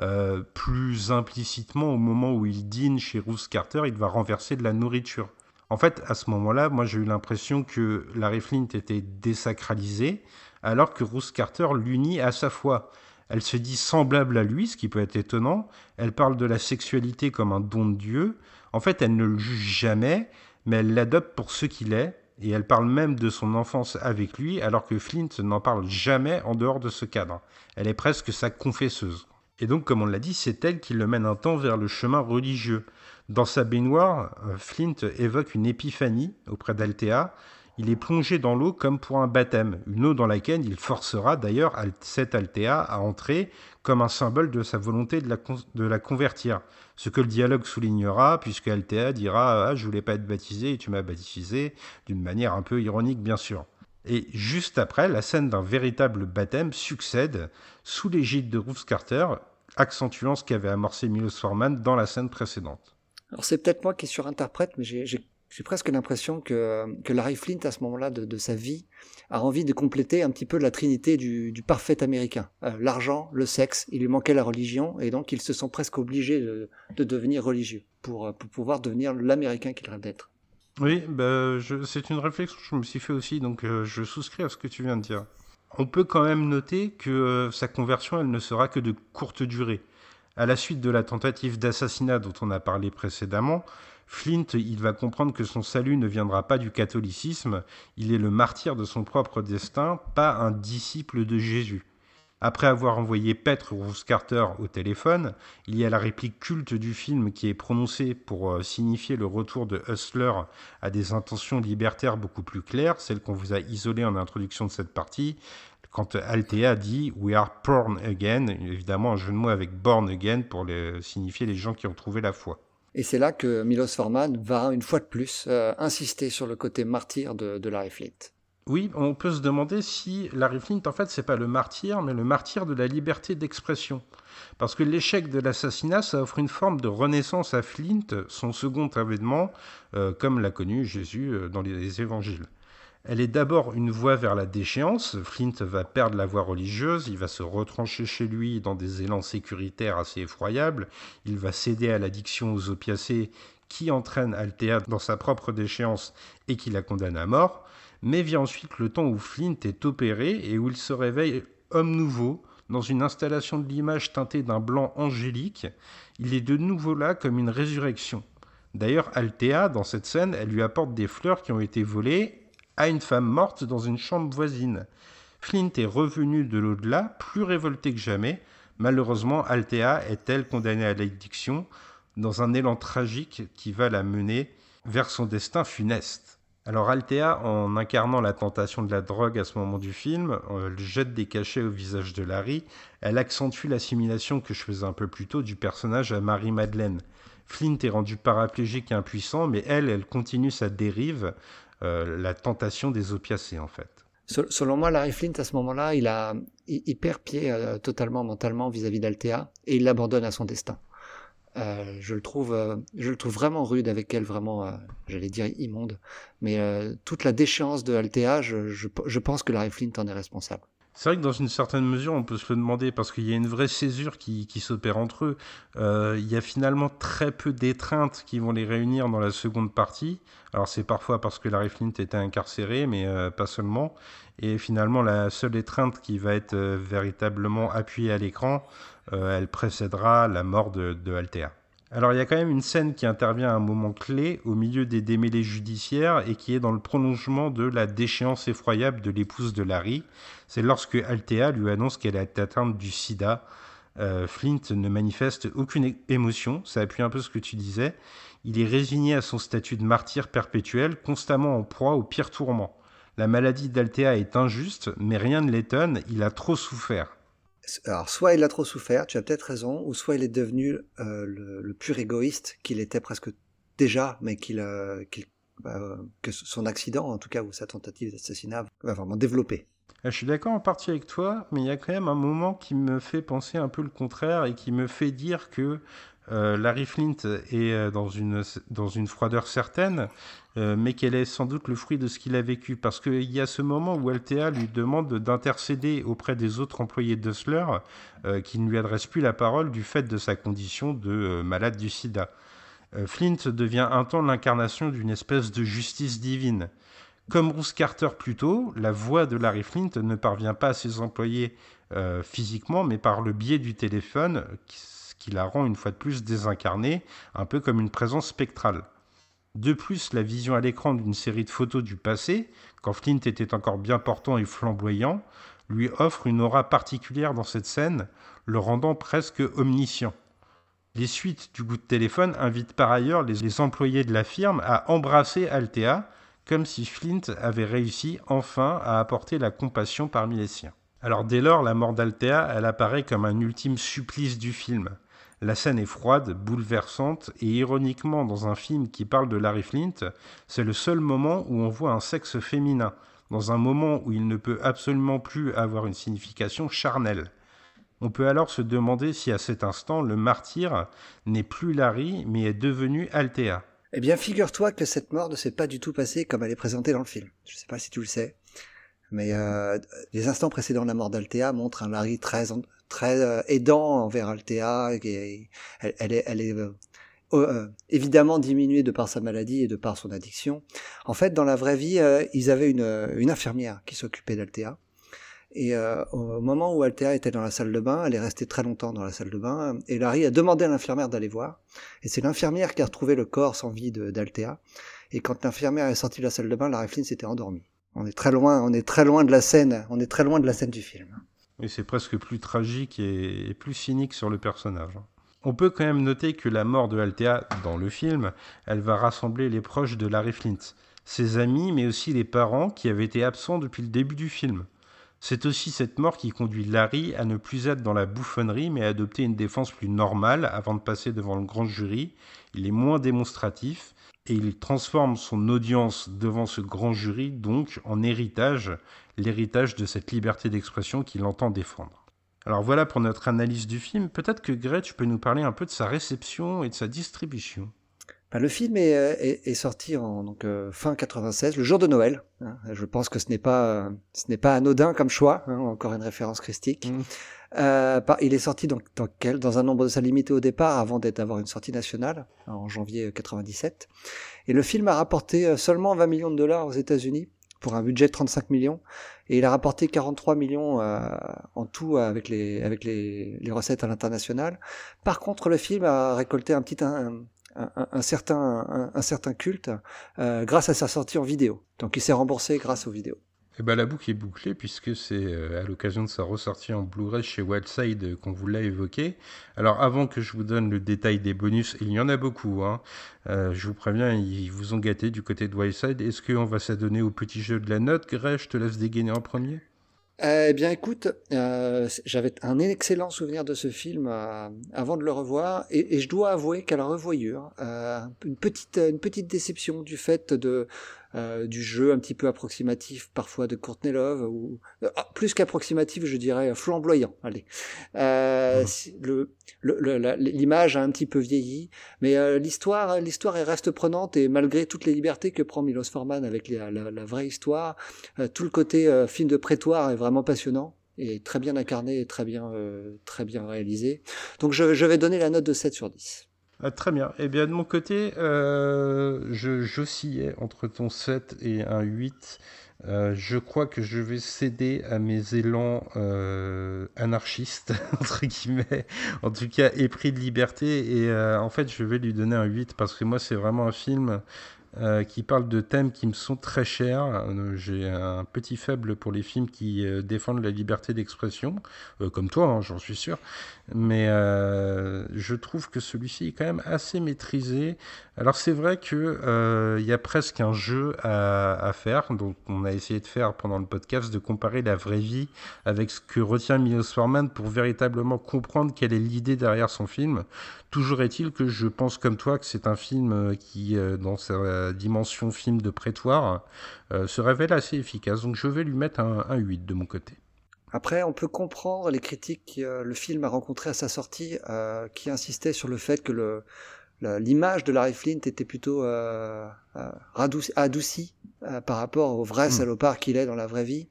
Euh, plus implicitement, au moment où il dîne chez Ruth Carter, il va renverser de la nourriture. En fait, à ce moment-là, moi j'ai eu l'impression que Larry Flint était désacralisé, alors que Ruth Carter l'unit à sa foi. Elle se dit semblable à lui, ce qui peut être étonnant. Elle parle de la sexualité comme un don de Dieu. En fait, elle ne le juge jamais, mais elle l'adopte pour ce qu'il est, et elle parle même de son enfance avec lui, alors que Flint n'en parle jamais en dehors de ce cadre. Elle est presque sa confesseuse. Et donc, comme on l'a dit, c'est elle qui le mène un temps vers le chemin religieux. Dans sa baignoire, euh, Flint évoque une épiphanie auprès d'Althea. Il est plongé dans l'eau comme pour un baptême, une eau dans laquelle il forcera d'ailleurs cette Althea à entrer comme un symbole de sa volonté de la, con- de la convertir. Ce que le dialogue soulignera, puisque Althea dira Ah, je voulais pas être baptisé et tu m'as baptisé, d'une manière un peu ironique, bien sûr. Et juste après, la scène d'un véritable baptême succède sous l'égide de Ruth Carter, accentuant ce qu'avait amorcé Milos Forman dans la scène précédente. Alors c'est peut-être moi qui surinterprète, mais j'ai- j'ai presque l'impression que, que Larry Flint, à ce moment-là de, de sa vie, a envie de compléter un petit peu la trinité du, du parfait américain. Euh, L'argent, le sexe, il lui manquait la religion, et donc il se sent presque obligé de, de devenir religieux pour, euh, pour pouvoir devenir l'américain qu'il rêve d'être. Oui, bah, c'est une réflexion que je me suis fait aussi, donc euh, je souscris à ce que tu viens de dire. On peut quand même noter que sa conversion, elle ne sera que de courte durée. À la suite de la tentative d'assassinat dont on a parlé précédemment, Flint, il va comprendre que son salut ne viendra pas du catholicisme, il est le martyr de son propre destin, pas un disciple de Jésus. Après avoir envoyé paître Ruth Carter au téléphone, il y a la réplique culte du film qui est prononcée pour euh, signifier le retour de Hustler à des intentions libertaires beaucoup plus claires, celle qu'on vous a isolée en introduction de cette partie, quand Althea dit We are born again, évidemment un jeu de mots avec born again pour signifier les gens qui ont trouvé la foi. Et c'est là que Milos Forman va une fois de plus euh, insister sur le côté martyr de, Larry Flint. Oui, on peut se demander si Larry Flint, en fait, c'est pas le martyr, mais le martyr de la liberté d'expression. Parce que l'échec de l'assassinat, ça offre une forme de renaissance à Flint, son second avènement, euh, comme l'a connu Jésus euh, dans les évangiles. Elle est d'abord une voie vers la déchéance. Flint va perdre la voie religieuse, il va se retrancher chez lui dans des élans sécuritaires assez effroyables, il va céder à l'addiction aux opiacés qui entraîne Althea dans sa propre déchéance et qui la condamne à mort. Mais vient ensuite le temps où Flint est opéré et où il se réveille homme nouveau, dans une installation de l'image teintée d'un blanc angélique. Il est de nouveau là comme une résurrection. D'ailleurs, Althea, dans cette scène, elle lui apporte des fleurs qui ont été volées à une femme morte dans une chambre voisine. Flint est revenu de l'au-delà, plus révolté que jamais. Malheureusement, Althea est-elle condamnée à l'addiction dans un élan tragique qui va la mener vers son destin funeste? Alors Althea, en incarnant la tentation de la drogue à ce moment du film, elle jette des cachets au visage de Larry, elle accentue l'assimilation que je faisais un peu plus tôt du personnage à Marie-Madeleine. Flint est rendu paraplégique et impuissant, mais elle, elle continue sa dérive la tentation des opiacés en fait. Selon moi, Larry Flint, à ce moment-là, il, a, il, perd pied euh, totalement mentalement vis-à-vis d'Altea et il l'abandonne à son destin. Euh, je le trouve, je le trouve vraiment rude avec elle, vraiment, j'allais dire immonde. Mais toute la déchéance de Altea, je, pense que Larry Flint en est responsable. C'est vrai que dans une certaine mesure, on peut se le demander parce qu'il y a une vraie césure qui, s'opère entre eux. il y a finalement très peu d'étreintes qui vont les réunir dans la seconde partie. Alors c'est parfois parce que Larry Flint était incarcéré, mais euh, pas seulement. Et finalement, la seule étreinte qui va être euh, véritablement appuyée à l'écran, euh, elle précédera la mort de, de. Alors il y a quand même une scène qui intervient à un moment clé au milieu des démêlés judiciaires et qui est dans le prolongement de la déchéance effroyable de l'épouse de Larry. C'est lorsque Altea lui annonce qu'elle est atteinte du sida. Flint ne manifeste aucune émotion, ça appuie un peu ce que tu disais, il est résigné à son statut de martyr perpétuel, constamment en proie au pire tourment. La maladie d'Altea est injuste, mais rien ne l'étonne, il a trop souffert. Alors, soit il a trop souffert, tu as peut-être raison, ou soit il est devenu euh, le, pur égoïste qu'il était presque déjà, mais qu'il, euh, bah, que son accident, en tout cas, ou sa tentative d'assassinat, va vraiment développer. Ah, je suis d'accord en partie avec toi, mais il y a quand même un moment qui me fait penser un peu le contraire et qui me fait dire que euh, Larry Flint est euh, dans une, froideur certaine, euh, mais qu'elle est sans doute le fruit de ce qu'il a vécu. Parce qu'il y a ce moment où Altea lui demande d'intercéder auprès des autres employés de qui ne lui adressent plus la parole du fait de sa condition de malade du sida. Flint devient un temps l'incarnation d'une espèce de justice divine. Comme Bruce Carter plus tôt, la voix de Larry Flint ne parvient pas à ses employés physiquement, mais par le biais du téléphone, qui la rend une fois de plus désincarnée, un peu comme une présence spectrale. De plus, la vision à l'écran d'une série de photos du passé, quand Flint était encore bien portant et flamboyant, lui offre une aura particulière dans cette scène, le rendant presque omniscient. Les suites du goût de téléphone invitent par ailleurs les, employés de la firme à embrasser Altea, comme si Flint avait réussi enfin à apporter la compassion parmi les siens. Alors dès lors, la mort d'Altea, elle apparaît comme un ultime supplice du film. La scène est froide, bouleversante, et ironiquement, dans un film qui parle de Larry Flint, c'est le seul moment où on voit un sexe féminin, dans un moment où il ne peut absolument plus avoir une signification charnelle. On peut alors se demander si à cet instant le martyr n'est plus Larry, mais est devenu Althea. Eh bien, figure-toi que cette mort ne s'est pas du tout passée comme elle est présentée dans le film. Je ne sais pas si tu le sais. Mais euh, les instants précédant la mort d'Althea montrent un Larry très, très euh, aidant envers Althea. Et, elle, est, elle est euh, euh, évidemment diminuée de par sa maladie et de par son addiction. En fait, dans la vraie vie, ils avaient une, une infirmière qui s'occupait d'Althea. Et au moment où Althea était dans la salle de bain, elle est restée très longtemps dans la salle de bain, et Larry a demandé à l'infirmière d'aller voir. Et c'est l'infirmière qui a retrouvé le corps sans vie d'Althea. Et quand l'infirmière est sortie de la salle de bain, Larry Flynn s'était endormi. On est très loin, on est très loin de la scène, on est très loin de la scène du film. Oui, c'est presque plus tragique et, plus cynique sur le personnage. On peut quand même noter que la mort de Althea dans le film, elle va rassembler les proches de Larry Flint, ses amis, mais aussi les parents qui avaient été absents depuis le début du film. C'est aussi cette mort qui conduit Larry à ne plus être dans la bouffonnerie mais à adopter une défense plus normale avant de passer devant le grand jury. Il est moins démonstratif et il transforme son audience devant ce grand jury donc en héritage, l'héritage de cette liberté d'expression qu'il entend défendre. Alors voilà pour notre analyse du film. Peut-être que Greg, tu peux nous parler un peu de sa réception et de sa distribution. Bah, le film est, euh, est, est sorti en donc, euh, fin 96, le jour de Noël. hein. Je pense que ce n'est pas euh, ce n'est pas anodin comme choix. hein, encore une référence christique. Mm. Euh, il est sorti donc dans quel dans un nombre de salles limité au départ, avant d'avoir une sortie nationale en janvier 97. Et le film a rapporté euh, seulement 20 millions de dollars aux États-Unis pour un budget de 35 millions, et il a rapporté 43 millions euh, en tout avec les avec les, les recettes à l'international. Par contre, le film a récolté un petit un, un, certain, un, certain culte euh, grâce à sa sortie en vidéo. Donc il s'est remboursé grâce aux vidéos. Eh ben, la boucle est bouclée puisque c'est euh, à l'occasion de sa ressortie en Blu-ray chez Wildside euh, qu'on vous l'a évoqué. Alors avant que je vous donne le détail des bonus, il y en a beaucoup, hein, je vous préviens, ils vous ont gâté du côté de Wildside. Est-ce qu'on va s'adonner au petit jeu de la note Greg, je te laisse dégainer en premier Eh bien, écoute, euh, j'avais un excellent souvenir de ce film euh, avant de le revoir, et, je dois avouer qu'à la revoyure, euh, une petite, une petite déception du fait de euh, du jeu un petit peu approximatif parfois de Courtney Love, ou euh, ah, plus qu'approximatif, je dirais flamboyant. Allez, euh, si- le l'image a un petit peu vieilli, mais euh, l'histoire, l'histoire reste prenante et malgré toutes les libertés que prend Milos Forman avec les- la, la vraie histoire, euh, tout le côté euh, film de prétoire est vraiment passionnant et très bien incarné et très bien, euh, très bien réalisé. Donc je, je vais donner la note de 7 sur 10. Ah, très bien. Eh bien, de mon côté, euh, j'oscillais entre ton 7 et un 8. Euh, je crois que je vais céder à mes élans euh, anarchistes, entre guillemets, en tout cas épris de liberté. Et en fait, je vais lui donner un 8 parce que moi, c'est vraiment un film euh, qui parle de thèmes qui me sont très chers. Euh, J'ai un petit faible pour les films qui euh, défendent la liberté d'expression, comme toi, hein, j'en suis sûr. Mais je trouve que celui-ci est quand même assez maîtrisé. Alors c'est vrai que il y a presque un jeu à, faire. Donc on a essayé de faire pendant le podcast de comparer la vraie vie avec ce que retient Milos Forman pour véritablement comprendre quelle est l'idée derrière son film. Toujours est-il que je pense comme toi que c'est un film qui, dans sa dimension film de prétoire, euh, se révèle assez efficace. Donc je vais lui mettre un, un 8 de mon côté. Après, on peut comprendre les critiques que le film a rencontrées à sa sortie, euh, qui insistaient sur le fait que le l'image de Larry Flint était plutôt euh, euh, radouci- adoucie euh, par rapport au vrai Mm. salopard qu'il est dans la vraie vie.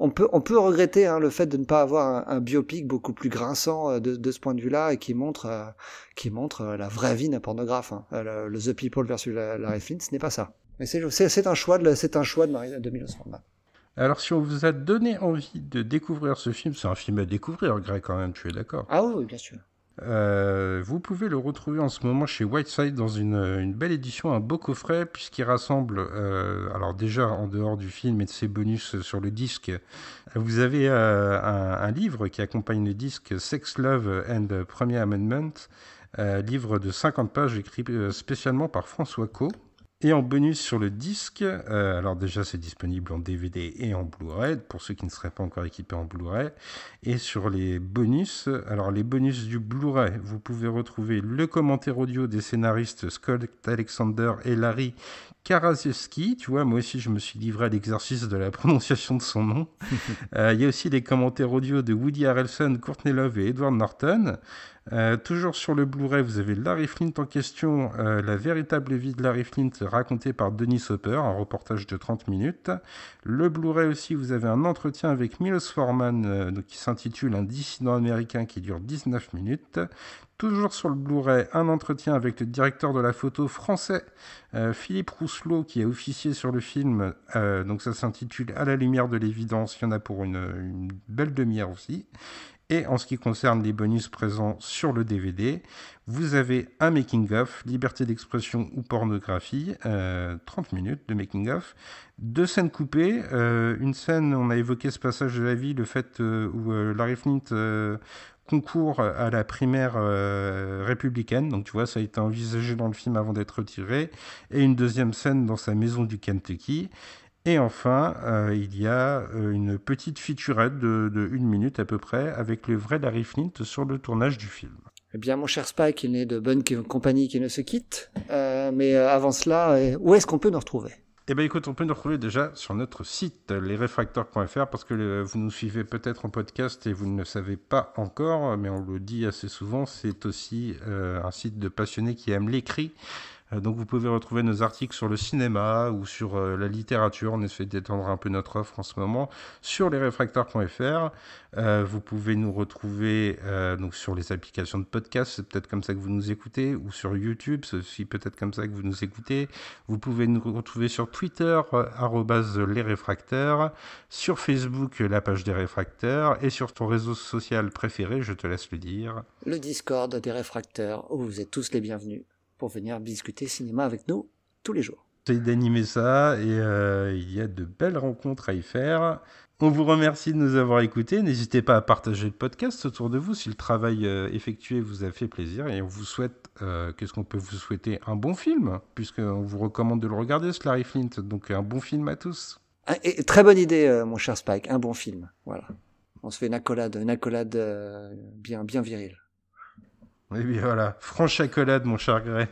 On peut, on peut regretter hein, le fait de ne pas avoir un, un biopic beaucoup plus grinçant euh, de, de ce point de vue-là et qui montre, qui montre la vraie vie d'un pornographe. hein. Le, le The People versus la- Larry Flint, ce n'est pas ça. Mais c'est c'est- c'est un choix de, c'est un choix de, Marie, de Milos Forman. Alors si on vous a donné envie de découvrir ce film, c'est un film à découvrir, Greg, quand même, tu es d'accord? Ah oui, bien sûr. Euh, vous pouvez le retrouver en ce moment chez Whiteside dans une, belle édition, un beau coffret, puisqu'il rassemble, euh, alors déjà en dehors du film et de ses bonus sur le disque, vous avez euh, un, livre qui accompagne le disque Sex, Love and Premier Amendment, livre de 50 pages écrit spécialement par François Co. Et en bonus sur le disque, euh, alors déjà c'est disponible en DVD et en Blu-ray, pour ceux qui ne seraient pas encore équipés en Blu-ray. Et sur les bonus, alors les bonus du Blu-ray, vous pouvez retrouver le commentaire audio des scénaristes Scott Alexander et Larry Karaszewski. Tu vois, moi aussi je me suis livré à l'exercice de la prononciation de son nom. Euh, Il y a aussi les commentaires audio de Woody Harrelson, Courtney Love et Edward Norton. Euh, toujours sur le Blu-ray, vous avez Larry Flint en question, euh, la véritable vie de Larry Flint racontée par Denis Hopper, un reportage de 30 minutes. Le Blu-ray aussi, vous avez un entretien avec Milos Forman euh, qui s'intitule Un dissident américain qui dure 19 minutes. Toujours sur le Blu-ray, un entretien avec le directeur de la photo français, Philippe Rousselot, qui a officié sur le film. Donc ça s'intitule À la lumière de l'évidence. Il y en a pour une belle demi-heure aussi. Et en ce qui concerne les bonus présents sur le DVD, vous avez un making-of, liberté d'expression ou pornographie, euh, 30 minutes de making-of, deux scènes coupées, euh, une scène, on a évoqué ce passage de la vie, le fait euh, où euh, Larry Flint euh, concourt à la primaire euh, républicaine, donc tu vois, ça a été envisagé dans le film avant d'être retiré, et une deuxième scène dans sa maison du Kentucky. Et enfin, euh, il y a euh, une petite featurette de, de une minute à peu près avec le vrai Larry Flint sur le tournage du film. Eh bien, mon cher Spike, il n'est de bonne compagnie qui ne se quitte. Euh, mais avant cela, où est-ce qu'on peut nous retrouver? Eh bien, écoute, on peut nous retrouver déjà sur notre site, lesrefracteurs.fr, parce que vous nous suivez peut-être en podcast et vous ne le savez pas encore, mais on le dit assez souvent, c'est aussi euh, un site de passionnés qui aiment l'écrit. Euh, donc vous pouvez retrouver nos articles sur le cinéma ou sur euh, la littérature. On essaie d'étendre un peu notre offre en ce moment sur lesrefracteurs.fr. Euh, vous pouvez nous retrouver euh, donc sur les applications de podcast, c'est peut-être comme ça que vous nous écoutez, ou sur YouTube, c'est aussi peut-être comme ça que vous nous écoutez. Vous pouvez nous retrouver sur Twitter, euh, arrobase les réfracteurs, sur Facebook, la page des réfracteurs, et sur ton réseau social préféré, je te laisse le dire. Le Discord des réfracteurs, où vous êtes tous les bienvenus pour venir discuter cinéma avec nous tous les jours. J'essaie d'animer ça et euh, il y a de belles rencontres à y faire. On vous remercie de nous avoir écoutés. N'hésitez pas à partager le podcast autour de vous si le travail euh, effectué vous a fait plaisir. Et on vous souhaite, euh, qu'est-ce qu'on peut vous souhaiter? Un bon film, puisqu'on vous recommande de le regarder, ce Larry Flint. Donc un bon film à tous. Ah, et, très bonne idée, euh, mon cher Spike, un bon film. Voilà. On se fait une accolade, une accolade euh, bien, bien virile. Et bien voilà, franche accolade, mon cher Gray.